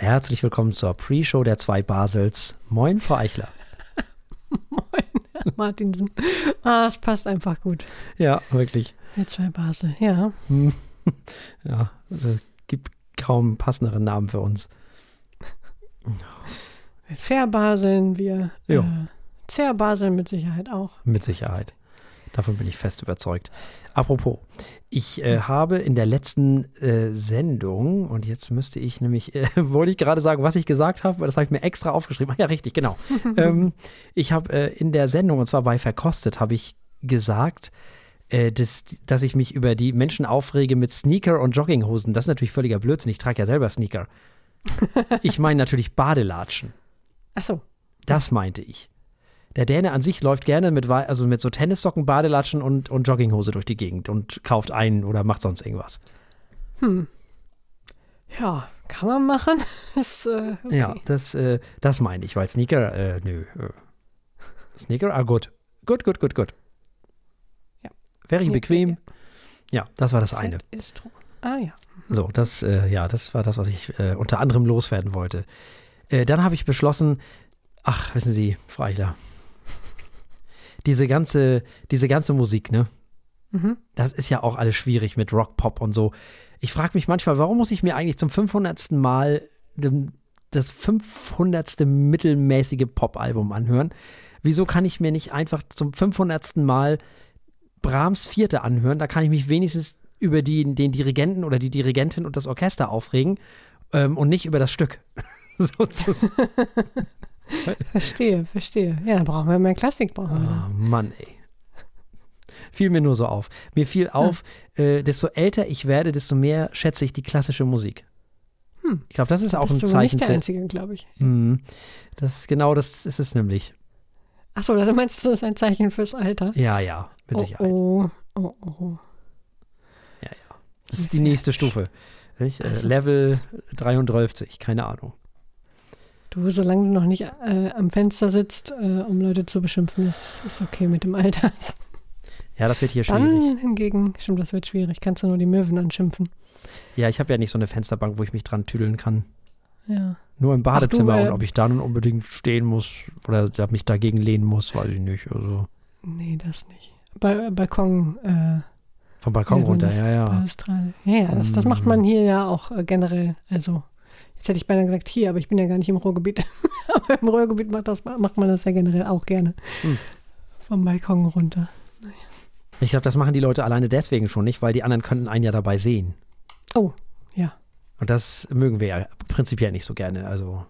Herzlich willkommen zur Pre-Show der zwei Basels. Moin, Frau Eichler. Moin, Herr Martinsen. Ah, es passt einfach gut. Ja, wirklich. Wir zwei Basel, ja. Ja, äh, gibt kaum passenderen Namen für uns. Wir verbaseln, wir Ja. äh, zerbaseln mit Sicherheit auch. Mit Sicherheit. Davon bin ich fest überzeugt. Apropos, ich äh, habe in der letzten äh, Sendung, und jetzt müsste ich nämlich, äh, wollte ich gerade sagen, was ich gesagt habe, aber das habe ich mir extra aufgeschrieben. Ach ja, richtig, genau. ähm, ich habe äh, in der Sendung, und zwar bei Verkostet, habe ich gesagt, äh, dass, dass ich mich über die Menschen aufrege mit Sneaker und Jogginghosen. Das ist natürlich völliger Blödsinn. Ich trage ja selber Sneaker. ich meine natürlich Badelatschen. Ach so. Das meinte ich. Der Däne an sich läuft gerne mit, also mit so Tennissocken, Badelatschen und, und Jogginghose durch die Gegend und kauft ein oder macht sonst irgendwas. Ja, kann man machen. Ist, äh, okay. Ja, das, äh, das meine ich, weil Sneaker, äh, nö. Äh, Sneaker, ah, gut. Gut, gut, gut, gut. Ja. Very Ja, bequem. Ja, das war das eine. Set Ist drum. Ah ja. So, das, äh, ja, das war das, was ich äh, unter anderem loswerden wollte. Äh, dann habe ich beschlossen, ach, wissen Sie, Frau Eichler, diese ganze, diese ganze Musik, ne? Mhm. Das ist ja auch alles schwierig mit Rock, Pop und so. Ich frage mich manchmal, warum muss ich mir eigentlich zum 500. Mal das 500. mittelmäßige Pop-Album anhören? Wieso kann ich mir nicht einfach zum 500. Mal Brahms Vierte anhören? Da kann ich mich wenigstens über die, den Dirigenten oder die Dirigentin und das Orchester aufregen ähm, und nicht über das Stück. Sozusagen. Verstehe, verstehe. Ja, dann brauchen wir mehr Klassik. Brauchen wir Oh dann. Mann, ey. Fiel mir nur so auf. Mir fiel auf, äh, desto älter ich werde, desto mehr schätze ich die klassische Musik. Hm. Ich glaube, das ist auch ein Bist du wohl Zeichen nicht der. Einzige, glaube ich. Mhm. Das genau das ist es nämlich. Ach so, das meinst du, das ist ein Zeichen fürs Alter? Ja, ja, mit Sicherheit. Oh, oh, oh, oh. Das ist die nächste Stufe. Nicht? Also. Level 33, keine Ahnung. Du, solange du noch nicht äh, am Fenster sitzt, äh, um Leute zu beschimpfen, ist, ist okay mit dem Alter. Ja, das wird hier schwierig. Dann hingegen, stimmt, das wird schwierig. Kannst du nur die Möwen anschimpfen. Ja, ich habe ja nicht so eine Fensterbank, wo ich mich dran tüdeln kann. Ja. Nur im Badezimmer äh, und ob ich da nun unbedingt stehen muss oder mich dagegen lehnen muss, weiß ich nicht. Also Nee, das nicht. Ba Balkon, äh, vom Balkon runter, ja, ja. Ja, ja, das, das macht man hier ja auch äh, generell. Also, jetzt hätte ich beinahe gesagt hier, aber ich bin ja gar nicht im Ruhrgebiet. aber im Ruhrgebiet macht, das, macht man das ja generell auch gerne. Hm. Vom Balkon runter. Ich glaube, das machen die Leute alleine deswegen schon nicht, weil die anderen könnten einen ja dabei sehen. Oh, ja. Und das mögen wir ja prinzipiell nicht so gerne. Also,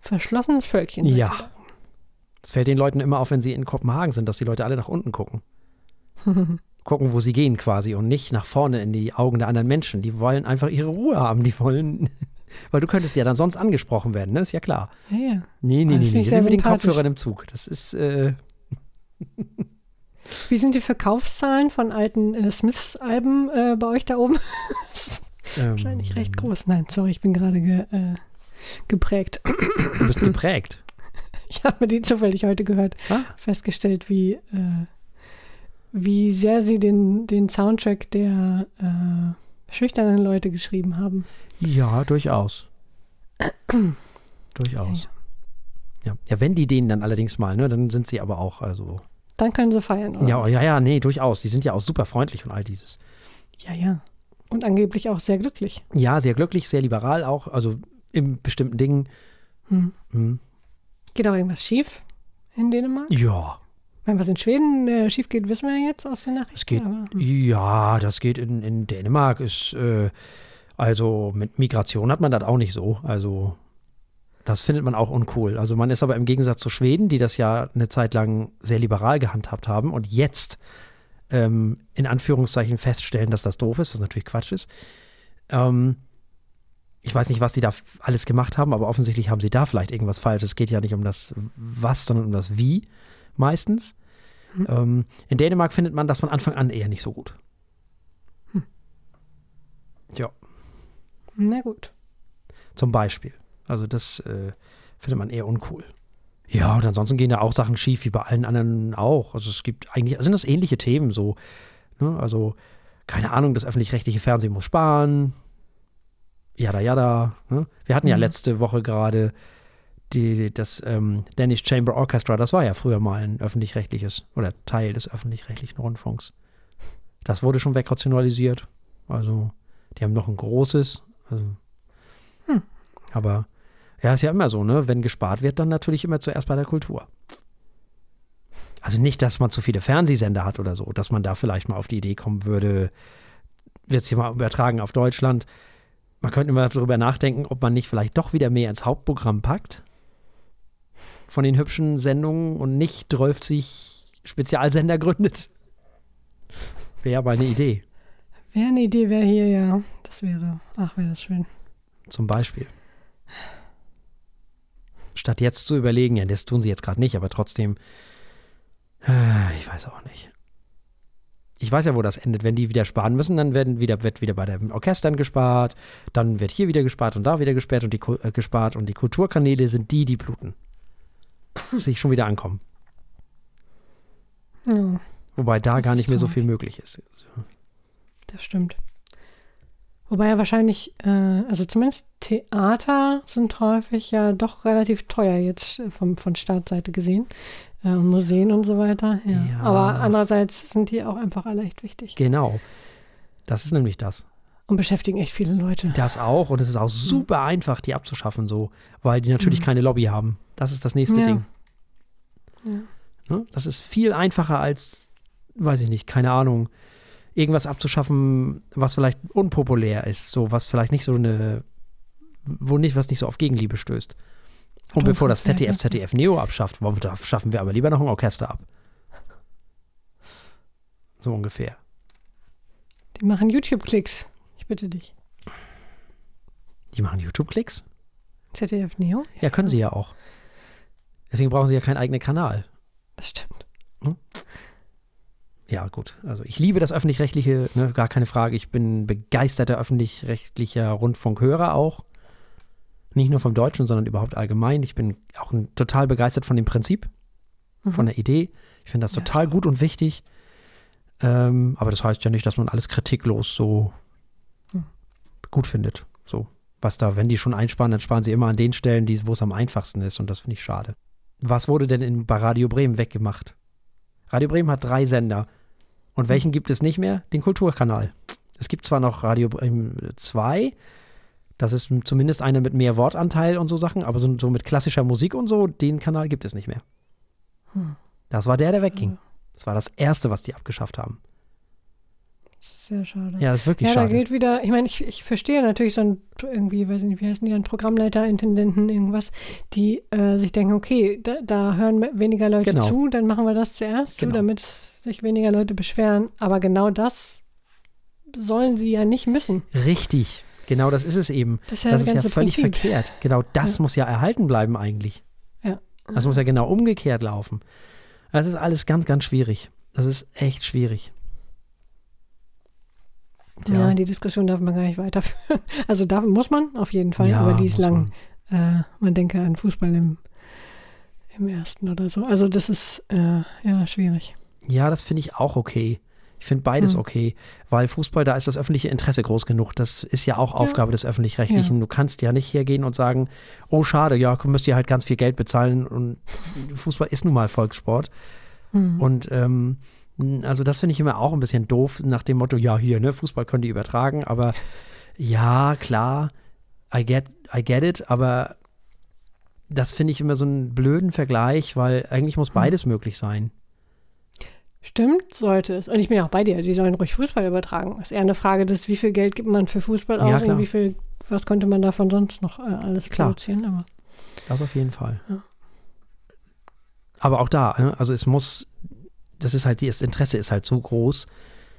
Verschlossenes Völkchen. seid ihr ja. Es fällt den Leuten immer auf, wenn sie in Kopenhagen sind, dass die Leute alle nach unten gucken. Gucken, wo sie gehen quasi und nicht nach vorne in die Augen der anderen Menschen. Die wollen einfach ihre Ruhe haben. Die wollen, weil du könntest ja dann sonst angesprochen werden, ne? Ist ja klar. ja, ja. Nee, nee, nee, Ah, nee. Wir ich sind mit den. Kopfhörern im Zug. Das ist, äh, Wie sind die Verkaufszahlen von alten äh, Smiths-Alben äh, bei euch da oben? ähm, Wahrscheinlich recht groß. Nein, sorry, ich bin gerade ge, äh, geprägt. Du bist geprägt. Ich habe die zufällig heute gehört, Ah. festgestellt, wie, äh, wie sehr sie den, den Soundtrack der äh, schüchternen Leute geschrieben haben. Ja, durchaus. durchaus. Ja. ja, wenn die denen dann allerdings mal, ne, dann sind sie aber auch, also. Dann können sie feiern, oder? Ja, ja, ja, nee, durchaus. Die sind ja auch super freundlich und all dieses. ja, ja. Und angeblich auch sehr glücklich. Ja, sehr glücklich, sehr liberal auch, also in bestimmten Dingen. Hm. Hm. Geht auch irgendwas schief in Dänemark? Ja, Wenn was in Schweden äh, schief geht, wissen wir jetzt aus den Nachrichten. es geht. aber, hm. Ja, das geht in, in Dänemark. Ist, äh, also mit Migration hat man das auch nicht so. Also das findet man auch uncool. Also man ist aber im Gegensatz zu Schweden, die das ja eine Zeit lang sehr liberal gehandhabt haben und jetzt ähm, in Anführungszeichen feststellen, dass das doof ist, was natürlich Quatsch ist. Ähm, ich weiß nicht, was die da alles gemacht haben, aber offensichtlich haben sie da vielleicht irgendwas falsch. Es geht ja nicht um das Was, sondern um das Wie meistens. Hm. Ähm, in Dänemark findet man das von Anfang an eher nicht so gut. Ja, Na gut. zum Beispiel. Also das äh, findet man eher uncool. Ja, und ansonsten gehen da auch Sachen schief, wie bei allen anderen auch. Also es gibt eigentlich, sind das ähnliche Themen so. Ne? Also, keine Ahnung, das öffentlich-rechtliche Fernsehen muss sparen. Jada Jada. Ne? Wir hatten ja Mhm. letzte Woche gerade die, das ähm, Danish Chamber Orchestra, das war ja früher mal ein öffentlich-rechtliches oder Teil des öffentlich-rechtlichen Rundfunks. Das wurde schon wegrationalisiert. Also, die haben noch ein großes. Also, Hm. Aber ja, ist ja immer so, ne? Wenn gespart wird, dann natürlich immer zuerst bei der Kultur. Also nicht, dass man zu viele Fernsehsender hat oder so, dass man da vielleicht mal auf die Idee kommen würde, wird es hier mal übertragen auf Deutschland. Man könnte immer darüber nachdenken, ob man nicht vielleicht doch wieder mehr ins Hauptprogramm packt von den hübschen Sendungen und nicht 12 Spezialsender gründet. Wäre ja mal eine Idee, Wäre eine Idee, wäre hier, ja. Das wäre, ach, wäre das schön. zum Beispiel. Statt jetzt zu überlegen, ja, das tun sie jetzt gerade nicht, aber trotzdem, äh, ich weiß auch nicht. Ich weiß ja, wo das endet. Wenn die wieder sparen müssen, dann werden wieder, wird wieder bei den Orchestern gespart, dann wird hier wieder gespart und da wieder gespart und die, äh, gespart und die Kulturkanäle sind die, die bluten. Sich schon wieder ankommen. Ja, Wobei da Das gar nicht mehr so viel möglich ist. das stimmt. Wobei ja wahrscheinlich, äh, also zumindest Theater sind häufig ja doch relativ teuer jetzt äh, vom, von Staatsseite gesehen. Äh, Museen und so weiter. Ja. Ja. Aber andererseits sind die auch einfach alle echt wichtig. Genau. Das ist nämlich das. Und beschäftigen echt viele Leute. Das auch. Und es ist auch super einfach, die abzuschaffen, so, weil die natürlich Mhm. keine Lobby haben. Das ist das nächste Ja. Ding. Ja. Ne? Das ist viel einfacher als, weiß ich nicht, keine Ahnung, irgendwas abzuschaffen, was vielleicht unpopulär ist, so was vielleicht nicht so eine, wo nicht, was nicht so auf Gegenliebe stößt. Und bevor das. ZDF, ZDF Neo abschafft, warum schaffen wir aber lieber noch ein Orchester ab. So ungefähr. Die machen YouTube-Klicks. Bitte dich. Die machen YouTube-Klicks? ZDF Neo? Ja, können sie ja auch. Deswegen brauchen sie ja keinen eigenen Kanal. Das stimmt. Ja, gut. Also ich liebe das öffentlich-rechtliche, ne, gar keine Frage. Ich bin begeisterter öffentlich-rechtlicher Rundfunkhörer auch. Nicht nur vom Deutschen, sondern überhaupt allgemein. Ich bin auch ein, total begeistert von dem Prinzip, von der Idee. Ich finde das Ja, total gut und wichtig. Ähm, aber das heißt ja nicht, dass man alles kritiklos so Hm. Gut findet. So, was da, wenn die schon einsparen, dann sparen sie immer an den Stellen, die- wo es am einfachsten ist. Und das finde ich schade. Was wurde denn in, bei Radio Bremen weggemacht? Radio Bremen hat drei Sender. Und welchen gibt es nicht mehr? Den Kulturkanal. Es gibt zwar noch Radio Bremen 2, das ist zumindest einer mit mehr Wortanteil und so Sachen, aber so, so mit klassischer Musik und so, den Kanal gibt es nicht mehr. Hm. Das war der, der wegging. Das war das erste, was die abgeschafft haben. Das ist sehr schade. Ja, das ist wirklich Ja, da schade. gilt wieder, ich meine, ich, ich verstehe natürlich so ein, irgendwie, weiß nicht, wie heißen die dann, Programmleiter, Intendenten, irgendwas, die äh, sich denken, okay, da, da hören weniger Leute Genau. zu, dann machen wir das zuerst Genau. zu, damit sich weniger Leute beschweren. Aber genau das sollen sie ja nicht müssen. Richtig. Genau das ist es eben. Das ist ja Das das, ist ja völlig Prinzip. verkehrt. Genau das Ja. muss ja erhalten bleiben eigentlich. Ja. Das muss ja genau umgekehrt laufen. Das ist alles ganz, ganz schwierig. Das ist echt schwierig. Ja, die Diskussion darf man gar nicht weiterführen. Also da muss man auf jeden Fall, Ja, aber die ist lang. Äh, man denke an Fußball im, im ersten oder so. Also das ist äh, ja schwierig. Ja, das finde ich auch okay. Ich finde beides Hm. okay, weil Fußball, da ist das öffentliche Interesse groß genug. Das ist ja auch Aufgabe des Öffentlich-Rechtlichen. Du kannst ja nicht hergehen und sagen, oh schade, ja, müsst ihr halt ganz viel Geld bezahlen und Fußball ist nun mal Volkssport. Hm. Und ähm, also das finde ich immer auch ein bisschen doof, nach dem Motto, ja, hier, ne, Fußball können die übertragen, aber ja, klar, I get, I get it, aber das finde ich immer so einen blöden Vergleich, weil eigentlich muss beides möglich sein. Stimmt, sollte es. Und ich bin ja auch bei dir, die sollen ruhig Fußball übertragen. Das ist eher eine Frage des, wie viel Geld gibt man für Fußball Ja, aus klar. und wie viel, was könnte man davon sonst noch äh, alles Klar. produzieren. Aber Das auf jeden Fall. Ja. Aber auch da, ne, also es muss, das ist halt, das Interesse ist halt so groß,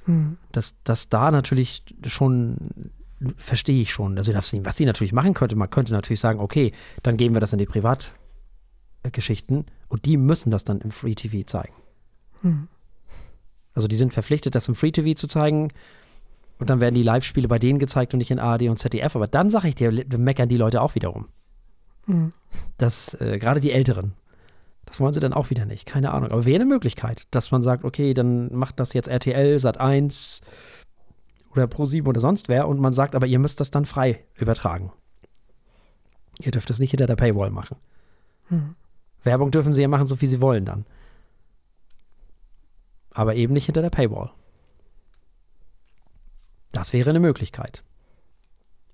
hm. dass, dass da natürlich schon, verstehe ich schon, also das, was sie natürlich machen könnte, man könnte natürlich sagen, okay, dann geben wir das in die Privatgeschichten und die müssen das dann im Free TV zeigen. Hm. Also die sind verpflichtet, das im Free TV zu zeigen und dann werden die Live-Spiele bei denen gezeigt und nicht in ARD und ZDF, aber dann sage ich dir, meckern die Leute auch wiederum. Hm. dass äh, gerade die Älteren, das wollen sie dann auch wieder nicht, keine Ahnung. Aber wäre eine Möglichkeit, dass man sagt, okay, dann macht das jetzt RTL, Sat 1 oder Pro7 oder sonst wer und man sagt, aber ihr müsst das dann frei übertragen. Ihr dürft es nicht hinter der Paywall machen. Hm. Werbung dürfen sie ja machen, so viel sie wollen dann. Aber eben nicht hinter der Paywall. Das wäre eine Möglichkeit.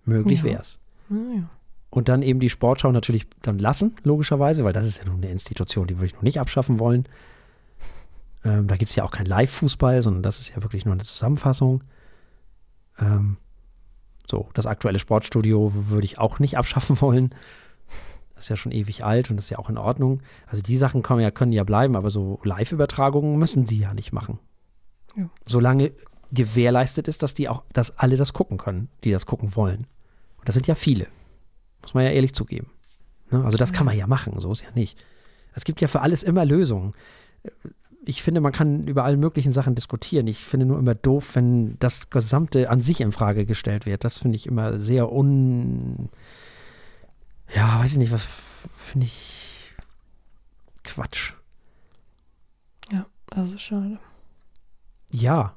Möglich Ja. wäre es. Naja. Und dann eben die Sportschau natürlich dann lassen, logischerweise, weil das ist ja nun eine Institution, die würde ich noch nicht abschaffen wollen. Ähm, da gibt es ja auch kein Live-Fußball, sondern das ist ja wirklich nur eine Zusammenfassung. Ähm, so, das aktuelle Sportstudio würde ich auch nicht abschaffen wollen. Das ist ja schon ewig alt und das ist ja auch in Ordnung. Also die Sachen können ja, können ja bleiben, aber so Live-Übertragungen müssen sie ja nicht machen. Ja. Solange gewährleistet ist, dass die auch, dass alle das gucken können, die das gucken wollen. Und das sind ja viele. Muss man ja ehrlich zugeben. Ne? Also das kann man ja machen, so ist ja nicht. Es gibt ja für alles immer Lösungen. Ich finde, man kann über alle möglichen Sachen diskutieren. Ich finde nur immer doof, wenn das Gesamte an sich in Frage gestellt wird. Das finde ich immer sehr un. Ja, weiß ich nicht, was finde ich Quatsch. Ja, also schade. Ja.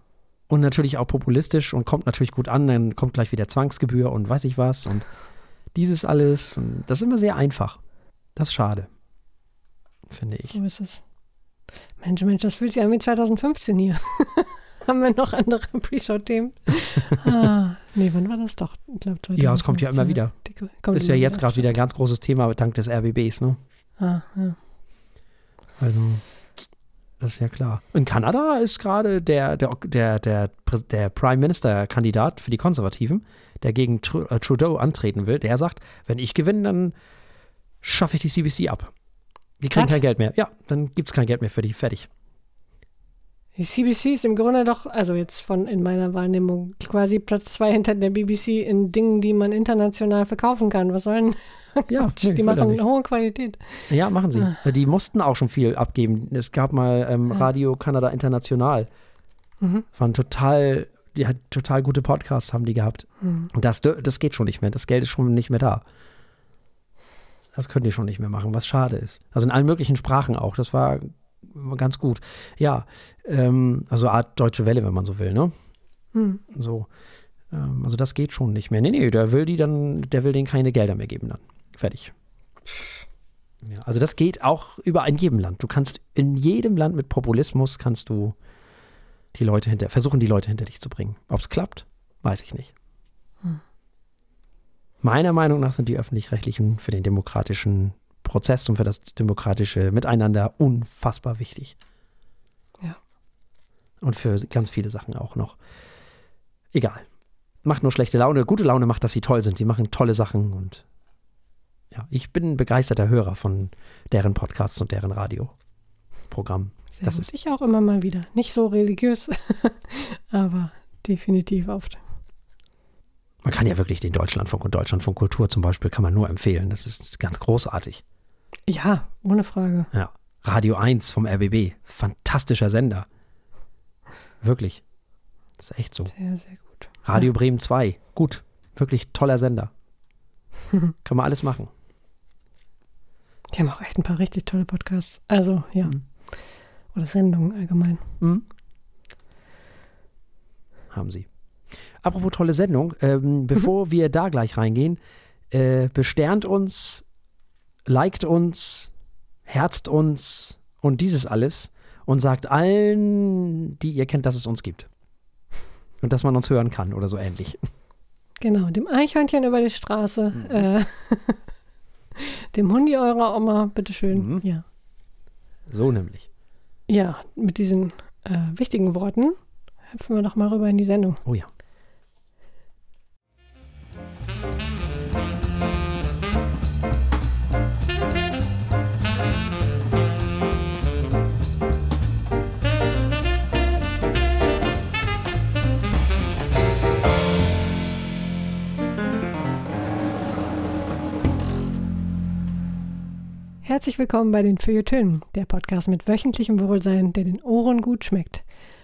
Und natürlich auch populistisch und kommt natürlich gut an, dann kommt gleich wieder Zwangsgebühr und weiß ich was und dieses alles. Und das ist immer sehr einfach. Das ist schade. Finde ich. So ist es. Mensch, Mensch, das fühlt sich an wie 2015 hier. Haben wir noch andere Pre-Show-Themen? ah, nee, wann war das doch? Ich glaube, Ja, es kommt ja immer wieder. Die ko- kommt Ist ja jetzt gerade wieder ein ganz großes Thema dank des RBBs, ne? Ah, ja. Also, das ist ja klar. In Kanada ist gerade der, der, der, der, der Prime Minister-Kandidat für die Konservativen, der gegen äh, Trudeau antreten will, der sagt, wenn ich gewinne, dann schaffe ich die CBC ab. Die kriegen Was? kein Geld mehr. Ja, dann gibt es kein Geld mehr für die. Fertig. Die CBC ist im Grunde doch, also jetzt von in meiner Wahrnehmung, quasi Platz zwei hinter der BBC in Dingen, die man international verkaufen kann. Was sollen? Ja, die nee, er machen eine hohe Qualität. Ja, machen sie. Ah. Die mussten auch schon viel abgeben. Es gab mal ähm, Ja. Radio Kanada International. Mhm. Waren total, die hat total gute Podcasts haben die gehabt. Mhm. Und das, das geht schon nicht mehr. Das Geld ist schon nicht mehr da. Das können die schon nicht mehr machen, was schade ist. Also in allen möglichen Sprachen auch. Das war ganz gut. Ja, ähm, also Art Deutsche Welle, wenn man so will, ne? Mhm. So. Ähm, also das geht schon nicht mehr. Nee, nee, der will die dann, der will denen keine Gelder mehr geben dann. Fertig. Ja, also das geht auch überall in jedem Land. Du kannst in jedem Land mit Populismus kannst du die Leute hinter, versuchen die Leute hinter dich zu bringen. Ob es klappt, weiß ich nicht. Hm. Meiner Meinung nach sind die öffentlich-rechtlichen für den demokratischen Prozess und für das demokratische Miteinander unfassbar wichtig. Ja. Und für ganz viele Sachen auch noch. Egal. Macht nur schlechte Laune. Gute Laune macht, dass sie toll sind. Sie machen tolle Sachen und ja, ich bin ein begeisterter Hörer von deren Podcasts und deren Radioprogramm. Sehr Das gut. ist- ich auch immer mal wieder. Nicht so religiös, aber definitiv oft. Man kann ja wirklich den Deutschlandfunk und Deutschlandfunk Kultur zum Beispiel kann man nur empfehlen. Das ist ganz großartig. Ja, ohne Frage. Ja. Radio 1 vom RBB. Fantastischer Sender. Wirklich. Das ist echt so. Sehr, sehr gut. Radio Bremen 2. Gut. Wirklich toller Sender. kann man alles machen. Die haben auch echt ein paar richtig tolle Podcasts. Also, ja. Mhm. Oder Sendungen allgemein. Mhm. Haben sie. Apropos tolle Sendung, ähm, bevor wir da gleich reingehen, äh, besternt uns, liked uns, herzt uns und dieses alles und sagt allen, die ihr kennt, dass es uns gibt. Und dass man uns hören kann oder so ähnlich. Genau, dem Eichhörnchen über die Straße, Mhm. äh, dem Hundi eurer Oma, bitteschön. Mhm. Ja. So nämlich. ja, mit diesen äh, wichtigen Worten hüpfen wir doch mal rüber in die Sendung. Oh ja. Herzlich willkommen bei den Feuilletönen, der Podcast mit wöchentlichem Wohlsein, der den Ohren gut schmeckt.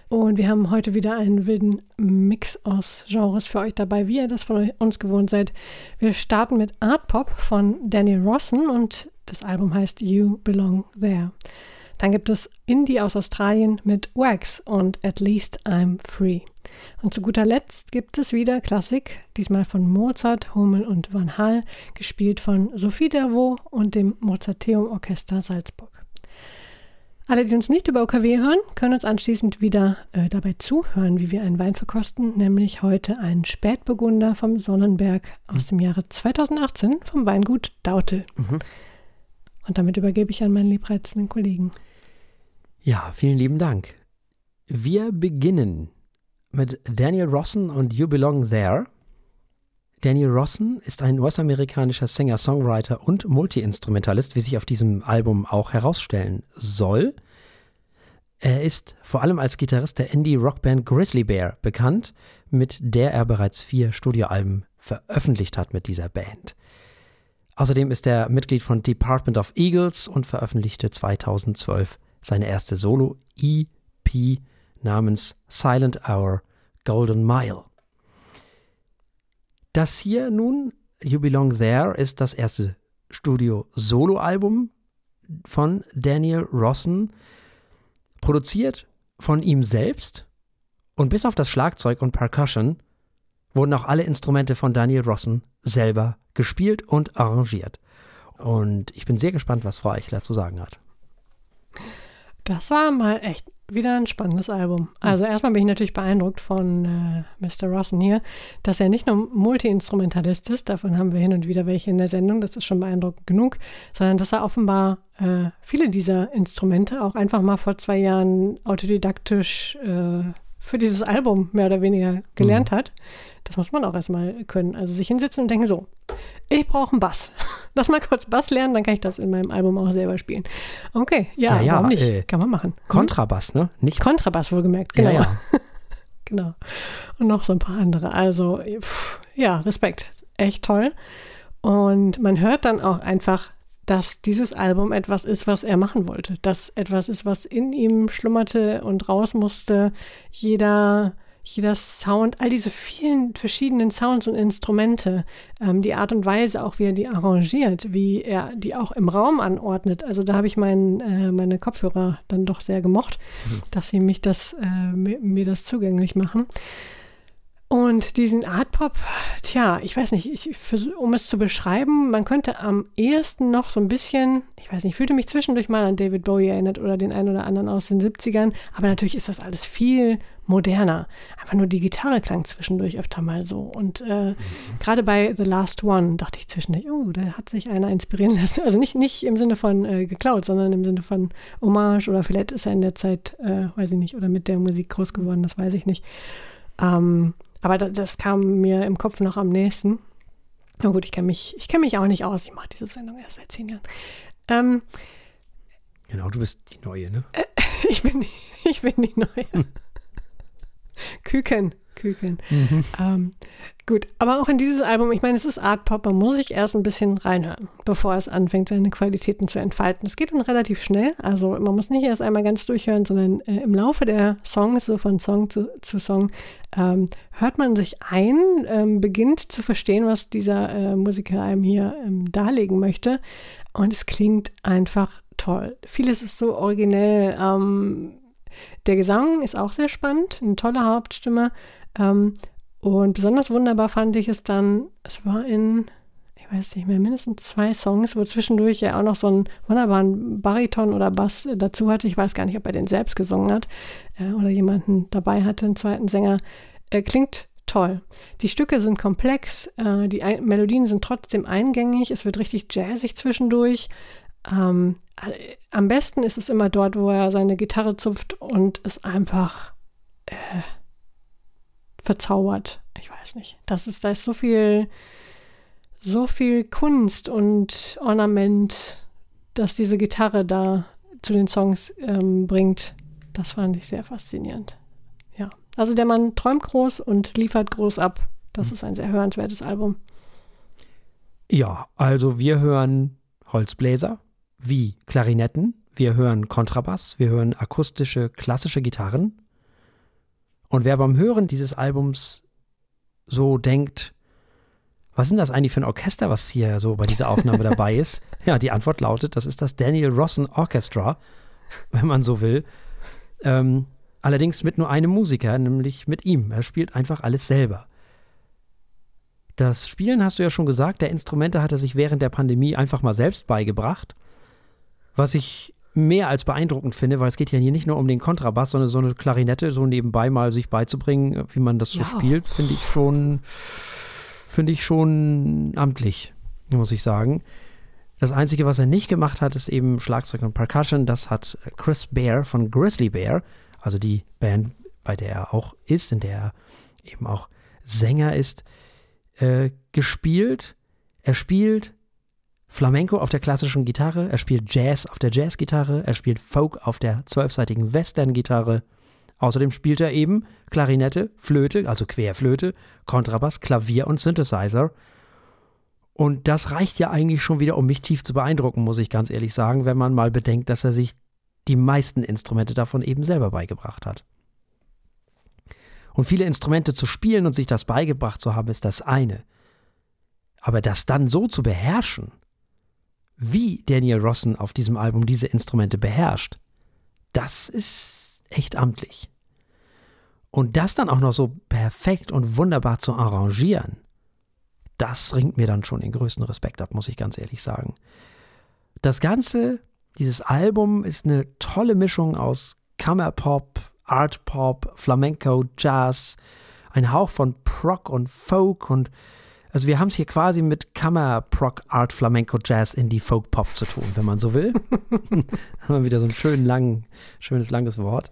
Und wir haben heute wieder einen wilden Mix aus Genres für euch dabei, wie ihr das von uns gewohnt seid. Wir starten mit Art Pop von Daniel Rossen und das Album heißt You Belong There. Dann gibt es Indie aus Australien mit Wax und At Least I'm Free. Und zu guter Letzt gibt es wieder Klassik, diesmal von Mozart, Hummel und Van Hal, gespielt von Sophie Dervaux und dem Mozarteum Orchester Salzburg. Alle, die uns nicht über OKW hören, können uns anschließend wieder äh, dabei zuhören, wie wir einen Wein verkosten, nämlich heute einen Spätburgunder vom Sonnenberg aus dem Jahre 2018 vom Weingut Dautel. Mhm. Und damit übergebe ich an meinen liebreizenden Kollegen. Ja, vielen lieben Dank. Wir beginnen mit Daniel Rossen und You Belong There. Daniel Rossen ist ein US-amerikanischer Sänger, Songwriter und Multiinstrumentalist, wie sich auf diesem Album auch herausstellen soll. Er ist vor allem als Gitarrist der Indie-Rockband Grizzly Bear bekannt, mit der er bereits vier Studioalben veröffentlicht hat mit dieser Band. Außerdem ist er Mitglied von Department of Eagles und veröffentlichte 2012 seine erste Solo-EP namens Silent Hour Golden Mile. Das hier nun, You Belong There, ist das erste Studio-Solo-Album von Daniel Rossen, produziert von ihm selbst und bis auf das Schlagzeug und Percussion wurden auch alle Instrumente von Daniel Rossen selber gespielt und arrangiert. Und ich bin sehr gespannt, was Frau Eichler zu sagen hat. Das war mal echt wieder ein spannendes Album. Also erstmal bin ich natürlich beeindruckt von äh, Mr. Rossen hier, dass er nicht nur Multi-Instrumentalist ist, davon haben wir hin und wieder welche in der Sendung, das ist schon beeindruckend genug, sondern dass er offenbar äh, viele dieser Instrumente auch einfach mal vor zwei Jahren autodidaktisch äh, für dieses Album mehr oder weniger gelernt mhm. hat. Das muss man auch erstmal können. Also sich hinsetzen und denken, so, ich brauche einen Bass. Lass mal kurz Bass lernen, dann kann ich das in meinem Album auch selber spielen. Okay, ja, ja, ja warum nicht? Äh, kann man machen. Hm? Kontrabass, ne? Nicht Kontrabass wohlgemerkt, genau. Ja, ja. genau. Und noch so ein paar andere. Also, pff, ja, Respekt. Echt toll. Und man hört dann auch einfach, dass dieses Album etwas ist, was er machen wollte. Dass etwas ist, was in ihm schlummerte und raus musste. Jeder jeder Sound, all diese vielen verschiedenen Sounds und Instrumente, ähm, die Art und Weise auch, wie er die arrangiert, wie er die auch im Raum anordnet. Also da habe ich mein, äh, meine Kopfhörer dann doch sehr gemocht, mhm. dass sie mich das, äh, mir, mir das zugänglich machen. Und diesen Art Pop, tja, ich weiß nicht, ich, um es zu beschreiben, man könnte am ehesten noch so ein bisschen, ich weiß nicht, ich fühlte mich zwischendurch mal an David Bowie erinnert oder den einen oder anderen aus den 70ern, aber natürlich ist das alles viel moderner. Einfach nur die Gitarre klang zwischendurch öfter mal so. Und äh, mhm. gerade bei The Last One dachte ich zwischendurch, oh, da hat sich einer inspirieren lassen. Also nicht, nicht im Sinne von äh, geklaut, sondern im Sinne von Hommage oder vielleicht ist er in der Zeit, äh, weiß ich nicht, oder mit der Musik groß geworden, das weiß ich nicht. Ähm, aber das, das kam mir im Kopf noch am nächsten. Na gut, ich kenne mich, kenn mich auch nicht aus. Ich mache diese Sendung erst seit zehn Jahren. Ähm, genau, du bist die Neue, ne? Äh, ich, bin die, ich bin die Neue. Küken. Küken. Mhm. Ähm, gut, aber auch in dieses Album, ich meine, es ist Art Pop, man muss sich erst ein bisschen reinhören, bevor es anfängt, seine Qualitäten zu entfalten. Es geht dann relativ schnell, also man muss nicht erst einmal ganz durchhören, sondern äh, im Laufe der Songs, so von Song zu, zu Song, ähm, hört man sich ein, ähm, beginnt zu verstehen, was dieser äh, Musiker einem hier ähm, darlegen möchte. Und es klingt einfach toll. Vieles ist so originell. Ähm, der Gesang ist auch sehr spannend, eine tolle Hauptstimme. Ähm, und besonders wunderbar fand ich es dann, es war in, ich weiß nicht mehr, mindestens zwei Songs, wo zwischendurch ja auch noch so einen wunderbaren Bariton oder Bass dazu hatte. Ich weiß gar nicht, ob er den selbst gesungen hat äh, oder jemanden dabei hatte, einen zweiten Sänger. Er klingt toll. Die Stücke sind komplex, äh, die ein Melodien sind trotzdem eingängig, es wird richtig jazzig zwischendurch. Ähm, äh, am besten ist es immer dort, wo er seine Gitarre zupft und es einfach äh, verzaubert. Ich weiß nicht. Das ist, da ist so viel, so viel Kunst und Ornament, dass diese Gitarre da zu den Songs ähm, bringt. Das fand ich sehr faszinierend. Ja. Also der Mann träumt groß und liefert groß ab. Das ist ein sehr hörenswertes Album. Ja, also wir hören Holzbläser wie Klarinetten, wir hören Kontrabass, wir hören akustische, klassische Gitarren. Und wer beim Hören dieses Albums so denkt, was ist das eigentlich für ein Orchester, was hier so bei dieser Aufnahme dabei ist? Ja, die Antwort lautet, das ist das Daniel Rossen Orchestra wenn man so will. Ähm, allerdings mit nur einem Musiker, nämlich mit ihm. Er spielt einfach alles selber. Das Spielen hast du ja schon gesagt, der Instrumente hat er sich während der Pandemie einfach mal selbst beigebracht. Was ich mehr als beeindruckend finde, weil es geht ja hier nicht nur um den Kontrabass, sondern so eine Klarinette so nebenbei mal sich beizubringen, wie man das so ja. spielt, finde ich schon, finde ich schon amtlich, muss ich sagen. Das Einzige, was er nicht gemacht hat, ist eben Schlagzeug und Percussion. Das hat Chris Bear von Grizzly Bear, also die Band, bei der er auch ist, in der er eben auch Sänger ist, äh, gespielt. Er spielt Flamenco auf der klassischen Gitarre, er spielt Jazz auf der Jazzgitarre, er spielt Folk auf der zwölfseitigen Western-Gitarre. Außerdem spielt er eben Klarinette, Flöte, also Querflöte, Kontrabass, Klavier und Synthesizer. Und das reicht ja eigentlich schon wieder, um mich tief zu beeindrucken, muss ich ganz ehrlich sagen, wenn man mal bedenkt, dass er sich die meisten Instrumente davon eben selber beigebracht hat. Und viele Instrumente zu spielen und sich das beigebracht zu haben, ist das eine. Aber das dann so zu beherrschen, wie Daniel Rossen auf diesem Album diese Instrumente beherrscht, das ist echt amtlich. Und das dann auch noch so perfekt und wunderbar zu arrangieren, das ringt mir dann schon den größten Respekt ab, muss ich ganz ehrlich sagen. Das Ganze, dieses Album ist eine tolle Mischung aus Kammerpop, Art Pop, Flamenco, Jazz, ein Hauch von Prog und Folk und also wir haben es hier quasi mit Kammer, Prog, Art, Flamenco, Jazz, Indie, Folk, Pop zu tun, wenn man so will. haben wir wieder so ein schön lang, schönes langes Wort.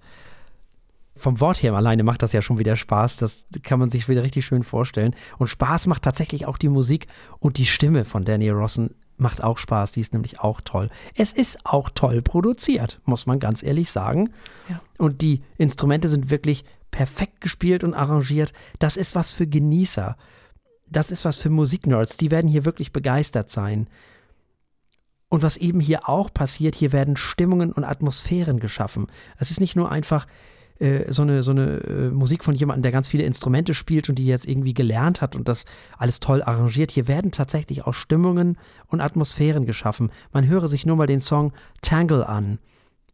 Vom Wort her alleine macht das ja schon wieder Spaß. Das kann man sich wieder richtig schön vorstellen. Und Spaß macht tatsächlich auch die Musik und die Stimme von Daniel Rossen macht auch Spaß. Die ist nämlich auch toll. Es ist auch toll produziert, muss man ganz ehrlich sagen. Ja. Und die Instrumente sind wirklich perfekt gespielt und arrangiert. Das ist was für Genießer. Das ist was für Musiknerds. Die werden hier wirklich begeistert sein. Und was eben hier auch passiert, hier werden Stimmungen und Atmosphären geschaffen. Es ist nicht nur einfach äh, so eine, so eine äh, Musik von jemandem, der ganz viele Instrumente spielt und die jetzt irgendwie gelernt hat und das alles toll arrangiert. Hier werden tatsächlich auch Stimmungen und Atmosphären geschaffen. Man höre sich nur mal den Song Tangle an,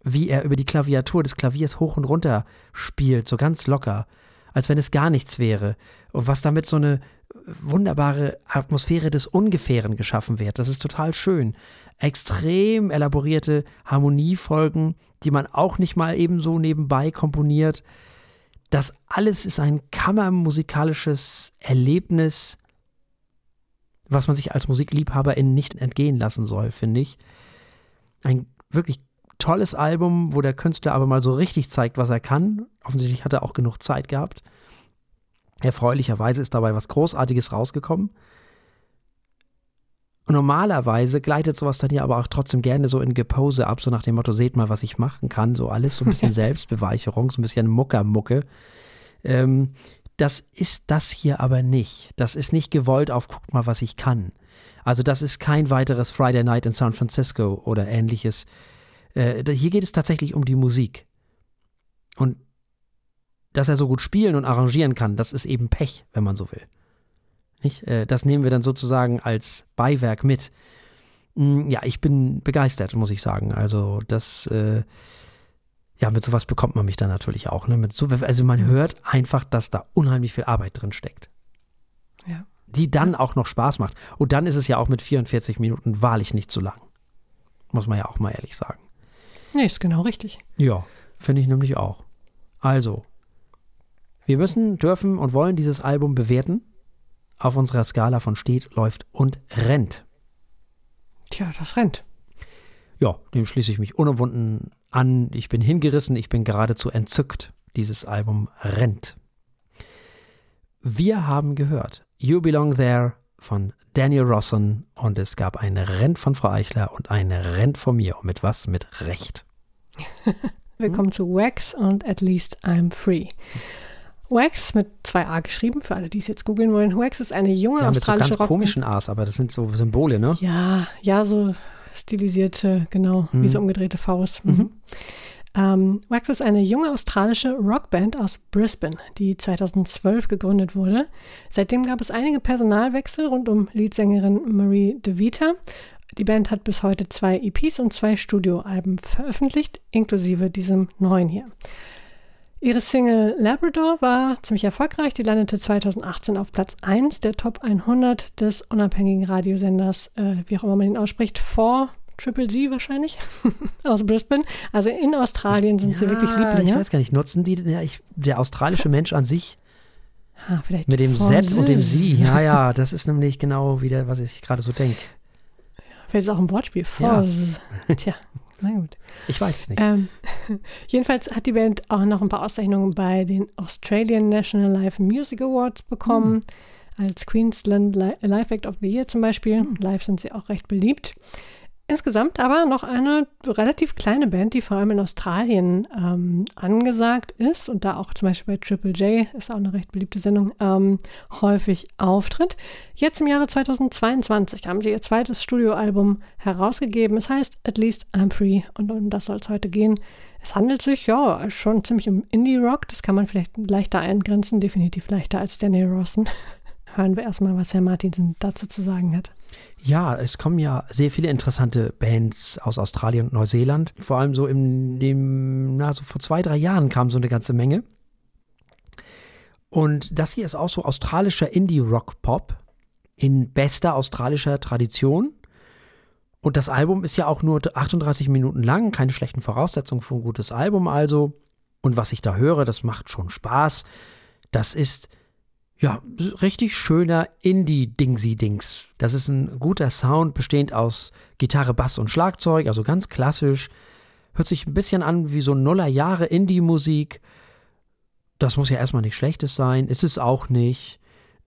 wie er über die Klaviatur des Klaviers hoch und runter spielt, so ganz locker, als wenn es gar nichts wäre. Und was damit so eine wunderbare Atmosphäre des Ungefähren geschaffen wird. Das ist total schön. Extrem elaborierte Harmoniefolgen, die man auch nicht mal eben so nebenbei komponiert. Das alles ist ein kammermusikalisches Erlebnis, was man sich als Musikliebhaberin nicht entgehen lassen soll, finde ich. Ein wirklich tolles Album, wo der Künstler aber mal so richtig zeigt, was er kann. Offensichtlich hat er auch genug Zeit gehabt. Erfreulicherweise ist dabei was Großartiges rausgekommen. Und normalerweise gleitet sowas dann ja aber auch trotzdem gerne so in Gepose ab, so nach dem Motto, seht mal, was ich machen kann. So alles so ein bisschen Selbstbeweicherung, so ein bisschen Muckermucke. Ähm, das ist das hier aber nicht. Das ist nicht gewollt auf, guckt mal, was ich kann. Also das ist kein weiteres Friday Night in San Francisco oder ähnliches. Äh, hier geht es tatsächlich um die Musik. Und dass er so gut spielen und arrangieren kann, das ist eben Pech, wenn man so will. Nicht? Äh, das nehmen wir dann sozusagen als Beiwerk mit. Hm, ja, ich bin begeistert, muss ich sagen. Also das, äh, ja, mit sowas bekommt man mich dann natürlich auch. Ne? So, also man hört einfach, dass da unheimlich viel Arbeit drin steckt. Ja. Die dann auch noch Spaß macht. Und dann ist es ja auch mit 44 Minuten wahrlich nicht zu lang. Muss man ja auch mal ehrlich sagen. Nee, ist genau richtig. Ja, finde ich nämlich auch. Also, wir müssen, dürfen und wollen dieses Album bewerten auf unserer Skala von steht, läuft und rennt. Tja, das rennt. Ja, dem schließe ich mich unumwunden an. Ich bin hingerissen, ich bin geradezu entzückt. Dieses Album rennt. Wir haben gehört You Belong There von Daniel Rosson und es gab ein Rent von Frau Eichler und ein Rent von mir. Und mit was? Mit Recht. Wir kommen zu Wax und At Least I'm Free. Wax mit zwei A geschrieben, für alle, die es jetzt googeln wollen. Wax ist eine junge ja, australische mit so ganz komischen A's, aber das sind so Symbole, ne? Ja, ja, so stilisierte, genau, mhm. wie so umgedrehte Faust. Mhm. mhm. Ähm, Wax ist eine junge australische Rockband aus Brisbane, die 2012 gegründet wurde. Seitdem gab es einige Personalwechsel rund um Leadsängerin Marie DeVita Die Band hat bis heute zwei EPs und zwei Studioalben veröffentlicht, inklusive diesem neuen hier. Ihre Single Labrador war ziemlich erfolgreich. Die landete 2018 auf Platz 1 der Top 100 des unabhängigen Radiosenders, äh, wie auch immer man ihn ausspricht, vor Triple Z wahrscheinlich, aus Brisbane. Also in Australien sind ja, sie wirklich Lieblinge. Ich weiß gar nicht, nutzen die, ja, ich, der australische Mensch an sich ha, mit dem Z und dem Sie. Ja, ja, das ist nämlich genau wieder, was ich gerade so denke. Vielleicht ist auch ein Wortspiel. Ja. Tja, na gut. Ich weiß es nicht. Ähm, jedenfalls hat die Band auch noch ein paar Auszeichnungen bei den Australian National Live Music Awards bekommen. Hm. Als Queensland Live Act of the Year zum Beispiel. Hm. Live sind sie auch recht beliebt. Insgesamt aber noch eine relativ kleine Band, die vor allem in Australien ähm, angesagt ist und da auch zum Beispiel bei Triple J, ist auch eine recht beliebte Sendung, ähm, häufig auftritt. Jetzt im Jahre 2022 haben sie ihr zweites Studioalbum herausgegeben. Es heißt At Least I'm Free und um das soll es heute gehen. Es handelt sich ja schon ziemlich um Indie-Rock, das kann man vielleicht leichter eingrenzen, definitiv leichter als Danny Rawson. Hören wir erstmal, was Herr Martinsen dazu zu sagen hat. Ja, es kommen ja sehr viele interessante Bands aus Australien und Neuseeland. Vor allem so in dem, na, so vor zwei, drei Jahren kam so eine ganze Menge. Und das hier ist auch so australischer Indie-Rock-Pop in bester australischer Tradition. Und das Album ist ja auch nur 38 Minuten lang, keine schlechten Voraussetzungen für ein gutes Album also. Und was ich da höre, das macht schon Spaß. Das ist ja, richtig schöner Indie-Dingsy-Dings. Das ist ein guter Sound, bestehend aus Gitarre, Bass und Schlagzeug, also ganz klassisch. Hört sich ein bisschen an wie so Nuller-Jahre Indie-Musik. Das muss ja erstmal nichts Schlechtes sein. Ist es auch nicht.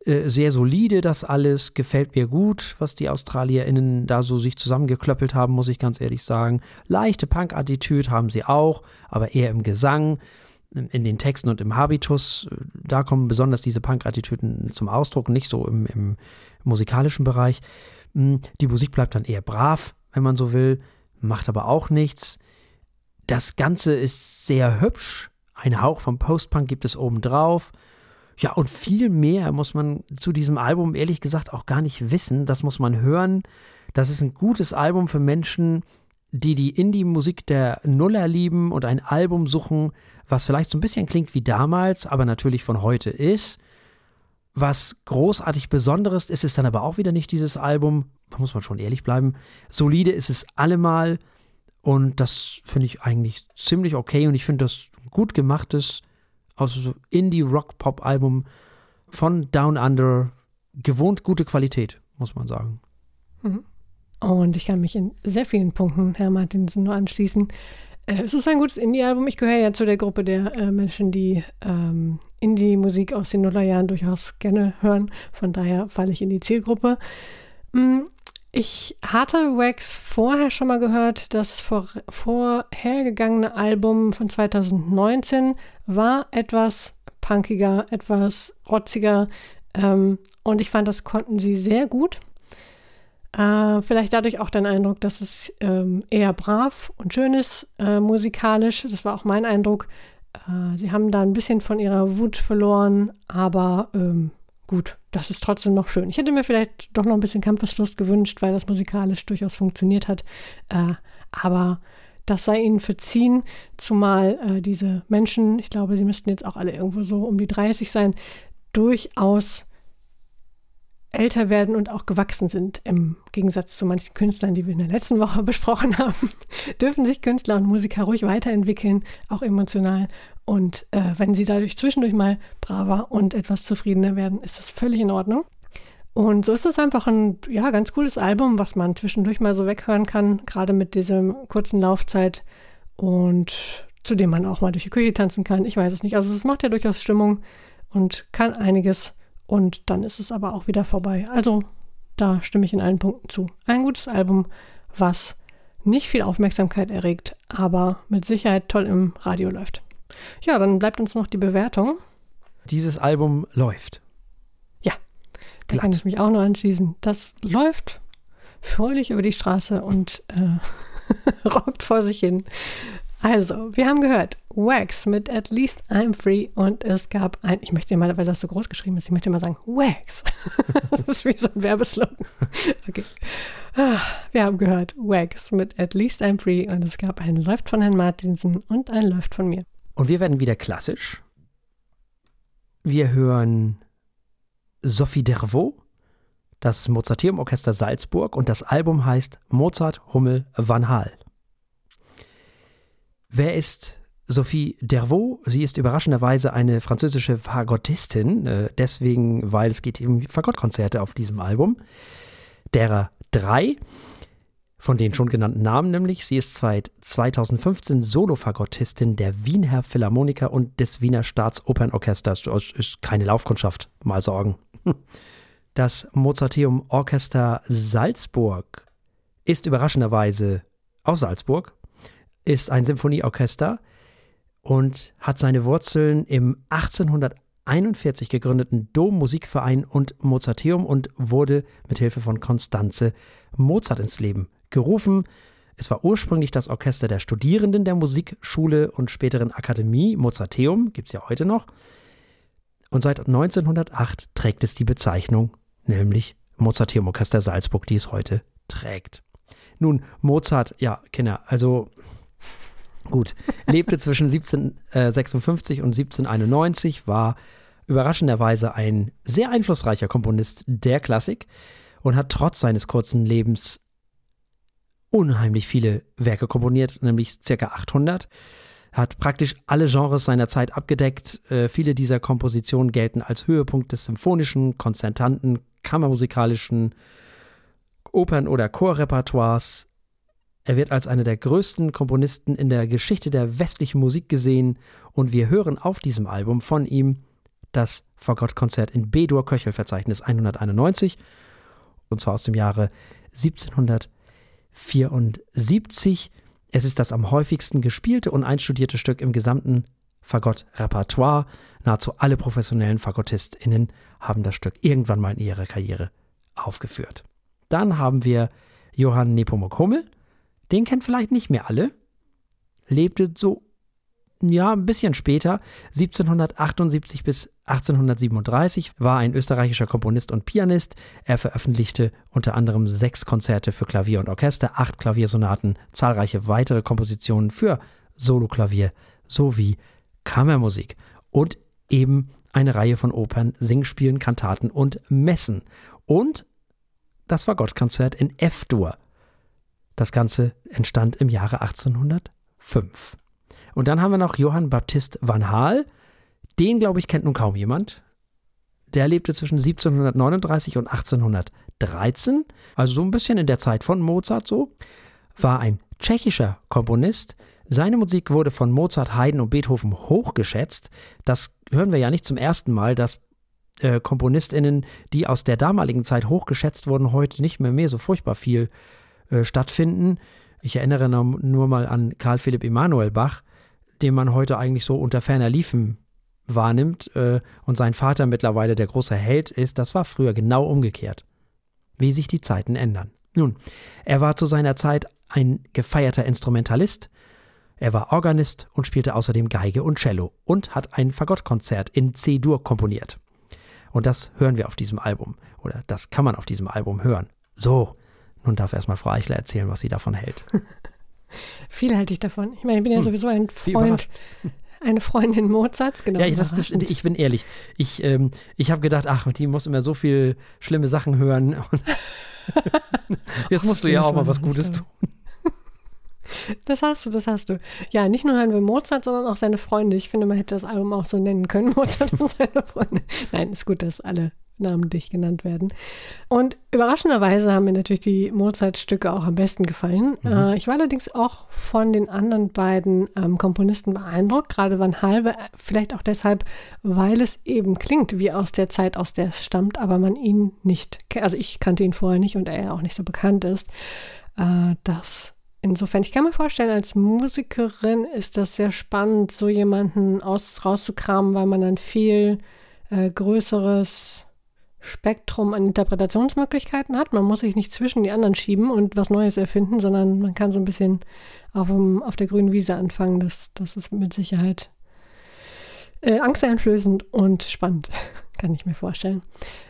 Äh, sehr solide das alles. Gefällt mir gut, was die AustralierInnen da so sich zusammengeklöppelt haben, muss ich ganz ehrlich sagen. Leichte Punk-Attitüde haben sie auch, aber eher im Gesang in den Texten und im Habitus, da kommen besonders diese Punk-Attitüden zum Ausdruck, nicht so im, im, musikalischen Bereich. Hm, die Musik bleibt dann eher brav, wenn man so will, macht aber auch nichts. Das Ganze ist sehr hübsch. Ein Hauch vom Post-Punk gibt es obendrauf. Ja, und viel mehr muss man zu diesem Album ehrlich gesagt auch gar nicht wissen. Das muss man hören. Das ist ein gutes Album für Menschen, die die Indie-Musik der Nuller lieben und ein Album suchen, was vielleicht so ein bisschen klingt wie damals, aber natürlich von heute ist. Was großartig Besonderes ist es dann aber auch wieder nicht dieses Album. Da muss man schon ehrlich bleiben. Solide ist es allemal. Und das finde ich eigentlich ziemlich okay. Und ich finde das gut gemachtes, also so Indie-Rock-Pop-Album von Down Under. Gewohnt gute Qualität, muss man sagen. Mhm. Und ich kann mich in sehr vielen Punkten Herr Martinsen nur anschließen. Äh, es ist ein gutes Indie-Album. Ich gehöre ja zu der Gruppe der äh, Menschen, die ähm, Indie-Musik aus den Nullerjahren durchaus gerne hören. Von daher falle ich in die Zielgruppe. Mm, ich hatte Wax vorher schon mal gehört. Das vor, vorhergegangene Album von 2019 war etwas punkiger, etwas rotziger. Ähm, und ich fand, das konnten sie sehr gut. Äh, vielleicht dadurch auch den Eindruck, dass es ähm, eher brav und schön ist äh, musikalisch. Das war auch mein Eindruck. Äh, sie haben da ein bisschen von ihrer Wut verloren, aber ähm, gut, das ist trotzdem noch schön. Ich hätte mir vielleicht doch noch ein bisschen Kampfeslust gewünscht, weil das musikalisch durchaus funktioniert hat. Äh, aber das sei ihnen verziehen, zumal äh, diese Menschen, ich glaube, sie müssten jetzt auch alle irgendwo so um die 30 sein, durchaus älter werden und auch gewachsen sind, im Gegensatz zu manchen Künstlern, die wir in der letzten Woche besprochen haben, dürfen sich Künstler und Musiker ruhig weiterentwickeln, auch emotional. Und äh, wenn sie dadurch zwischendurch mal braver und etwas zufriedener werden, ist das völlig in Ordnung. Und so ist es einfach ein ja, ganz cooles Album, was man zwischendurch mal so weghören kann, gerade mit dieser kurzen Laufzeit und zu dem man auch mal durch die Küche tanzen kann. Ich weiß es nicht. Also es macht ja durchaus Stimmung und kann einiges und dann ist es aber auch wieder vorbei. Also da stimme ich in allen Punkten zu. Ein gutes Album, was nicht viel Aufmerksamkeit erregt, aber mit Sicherheit toll im Radio läuft. Ja, dann bleibt uns noch die Bewertung. Dieses Album läuft. Ja, da kann ich mich auch nur anschließen. Das läuft fröhlich über die Straße und äh, rockt vor sich hin. Also, wir haben gehört, Wax mit At Least I'm Free und es gab ein, ich möchte mal, weil das so groß geschrieben ist, ich möchte mal sagen, Wax. das ist wie so ein Werbeslogan. Okay. Ah, wir haben gehört, Wax mit At Least I'm Free und es gab ein Läuft von Herrn Martinsen und ein Läuft von mir. Und wir werden wieder klassisch. Wir hören Sophie Dervaux, das Mozarteum Orchester Salzburg und das Album heißt Mozart Hummel Van Hal. Wer ist Sophie Dervaux? Sie ist überraschenderweise eine französische Fagottistin, äh, deswegen, weil es geht um Fagottkonzerte auf diesem Album. Derer drei, von den schon genannten Namen nämlich. Sie ist seit 2015 Solo-Fagottistin der Wiener Philharmoniker und des Wiener Staatsopernorchesters. Das ist keine Laufkundschaft, mal sorgen. Das Mozarteum Orchester Salzburg ist überraschenderweise aus Salzburg ist ein Symphonieorchester und hat seine Wurzeln im 1841 gegründeten Dommusikverein und Mozarteum und wurde mit Hilfe von Konstanze Mozart ins Leben gerufen. Es war ursprünglich das Orchester der Studierenden der Musikschule und späteren Akademie Mozarteum, gibt es ja heute noch. Und seit 1908 trägt es die Bezeichnung, nämlich Mozarteum Orchester Salzburg, die es heute trägt. Nun, Mozart, ja, Kinder, also Gut, lebte zwischen 1756 und 1791, war überraschenderweise ein sehr einflussreicher Komponist der Klassik und hat trotz seines kurzen Lebens unheimlich viele Werke komponiert, nämlich circa 800. Hat praktisch alle Genres seiner Zeit abgedeckt. Äh, viele dieser Kompositionen gelten als Höhepunkt des symphonischen, konzertanten, kammermusikalischen, Opern- oder Chorrepertoires. Er wird als einer der größten Komponisten in der Geschichte der westlichen Musik gesehen und wir hören auf diesem Album von ihm das Fagottkonzert in B-Dur-Köchel-Verzeichnis 191 und zwar aus dem Jahre 1774. Es ist das am häufigsten gespielte und einstudierte Stück im gesamten Fagott-Repertoire. Nahezu alle professionellen FagottistInnen haben das Stück irgendwann mal in ihrer Karriere aufgeführt. Dann haben wir Johann Nepomuk Hummel, den kennt vielleicht nicht mehr alle. Lebte so, ja, ein bisschen später, 1778 bis 1837, war ein österreichischer Komponist und Pianist. Er veröffentlichte unter anderem sechs Konzerte für Klavier und Orchester, acht Klaviersonaten, zahlreiche weitere Kompositionen für Soloklavier sowie Kammermusik und eben eine Reihe von Opern, Singspielen, Kantaten und Messen. Und das Fagottkonzert in F-Dur das Ganze entstand im Jahre 1805. Und dann haben wir noch Johann Baptist van Haal. Den, glaube ich, kennt nun kaum jemand. Der lebte zwischen 1739 und 1813, also so ein bisschen in der Zeit von Mozart so. War ein tschechischer Komponist. Seine Musik wurde von Mozart, Haydn und Beethoven hochgeschätzt. Das hören wir ja nicht zum ersten Mal, dass äh, KomponistInnen, die aus der damaligen Zeit hochgeschätzt wurden, heute nicht mehr, mehr so furchtbar viel äh, stattfinden. Ich erinnere nur mal an Karl Philipp Emanuel Bach, den man heute eigentlich so unter ferner Liefen wahrnimmt äh, und sein Vater mittlerweile der große Held ist. Das war früher genau umgekehrt. Wie sich die Zeiten ändern. Nun, er war zu seiner Zeit ein gefeierter Instrumentalist. Er war Organist und spielte außerdem Geige und Cello und hat ein Fagottkonzert in C-Dur komponiert. Und das hören wir auf diesem Album. Oder das kann man auf diesem Album hören. So, nun darf erstmal Frau Eichler erzählen, was sie davon hält. Viel halte ich davon. Ich meine, ich bin ja hm. sowieso ein Freund, eine Freundin Mozarts, genau. Ja, ich, das, das, ich bin ehrlich. Ich, ähm, ich habe gedacht, ach, die muss immer so viel schlimme Sachen hören. Jetzt musst du ja auch mal was Gutes tun. Das hast du, das hast du. Ja, nicht nur hören wir Mozart, sondern auch seine Freunde. Ich finde, man hätte das Album auch so nennen können, Mozart und seine Freunde. Nein, ist gut, dass alle namentlich genannt werden. Und überraschenderweise haben mir natürlich die Mozart-Stücke auch am besten gefallen. Mhm. Äh, ich war allerdings auch von den anderen beiden ähm, Komponisten beeindruckt, gerade Van Halve, vielleicht auch deshalb, weil es eben klingt wie aus der Zeit, aus der es stammt, aber man ihn nicht, also ich kannte ihn vorher nicht und er auch nicht so bekannt ist. Äh, das Insofern, ich kann mir vorstellen, als Musikerin ist das sehr spannend, so jemanden aus, rauszukramen, weil man dann viel äh, größeres Spektrum an Interpretationsmöglichkeiten hat. Man muss sich nicht zwischen die anderen schieben und was Neues erfinden, sondern man kann so ein bisschen auf, dem, auf der grünen Wiese anfangen. Das, das ist mit Sicherheit äh, angsteinflößend und spannend, kann ich mir vorstellen.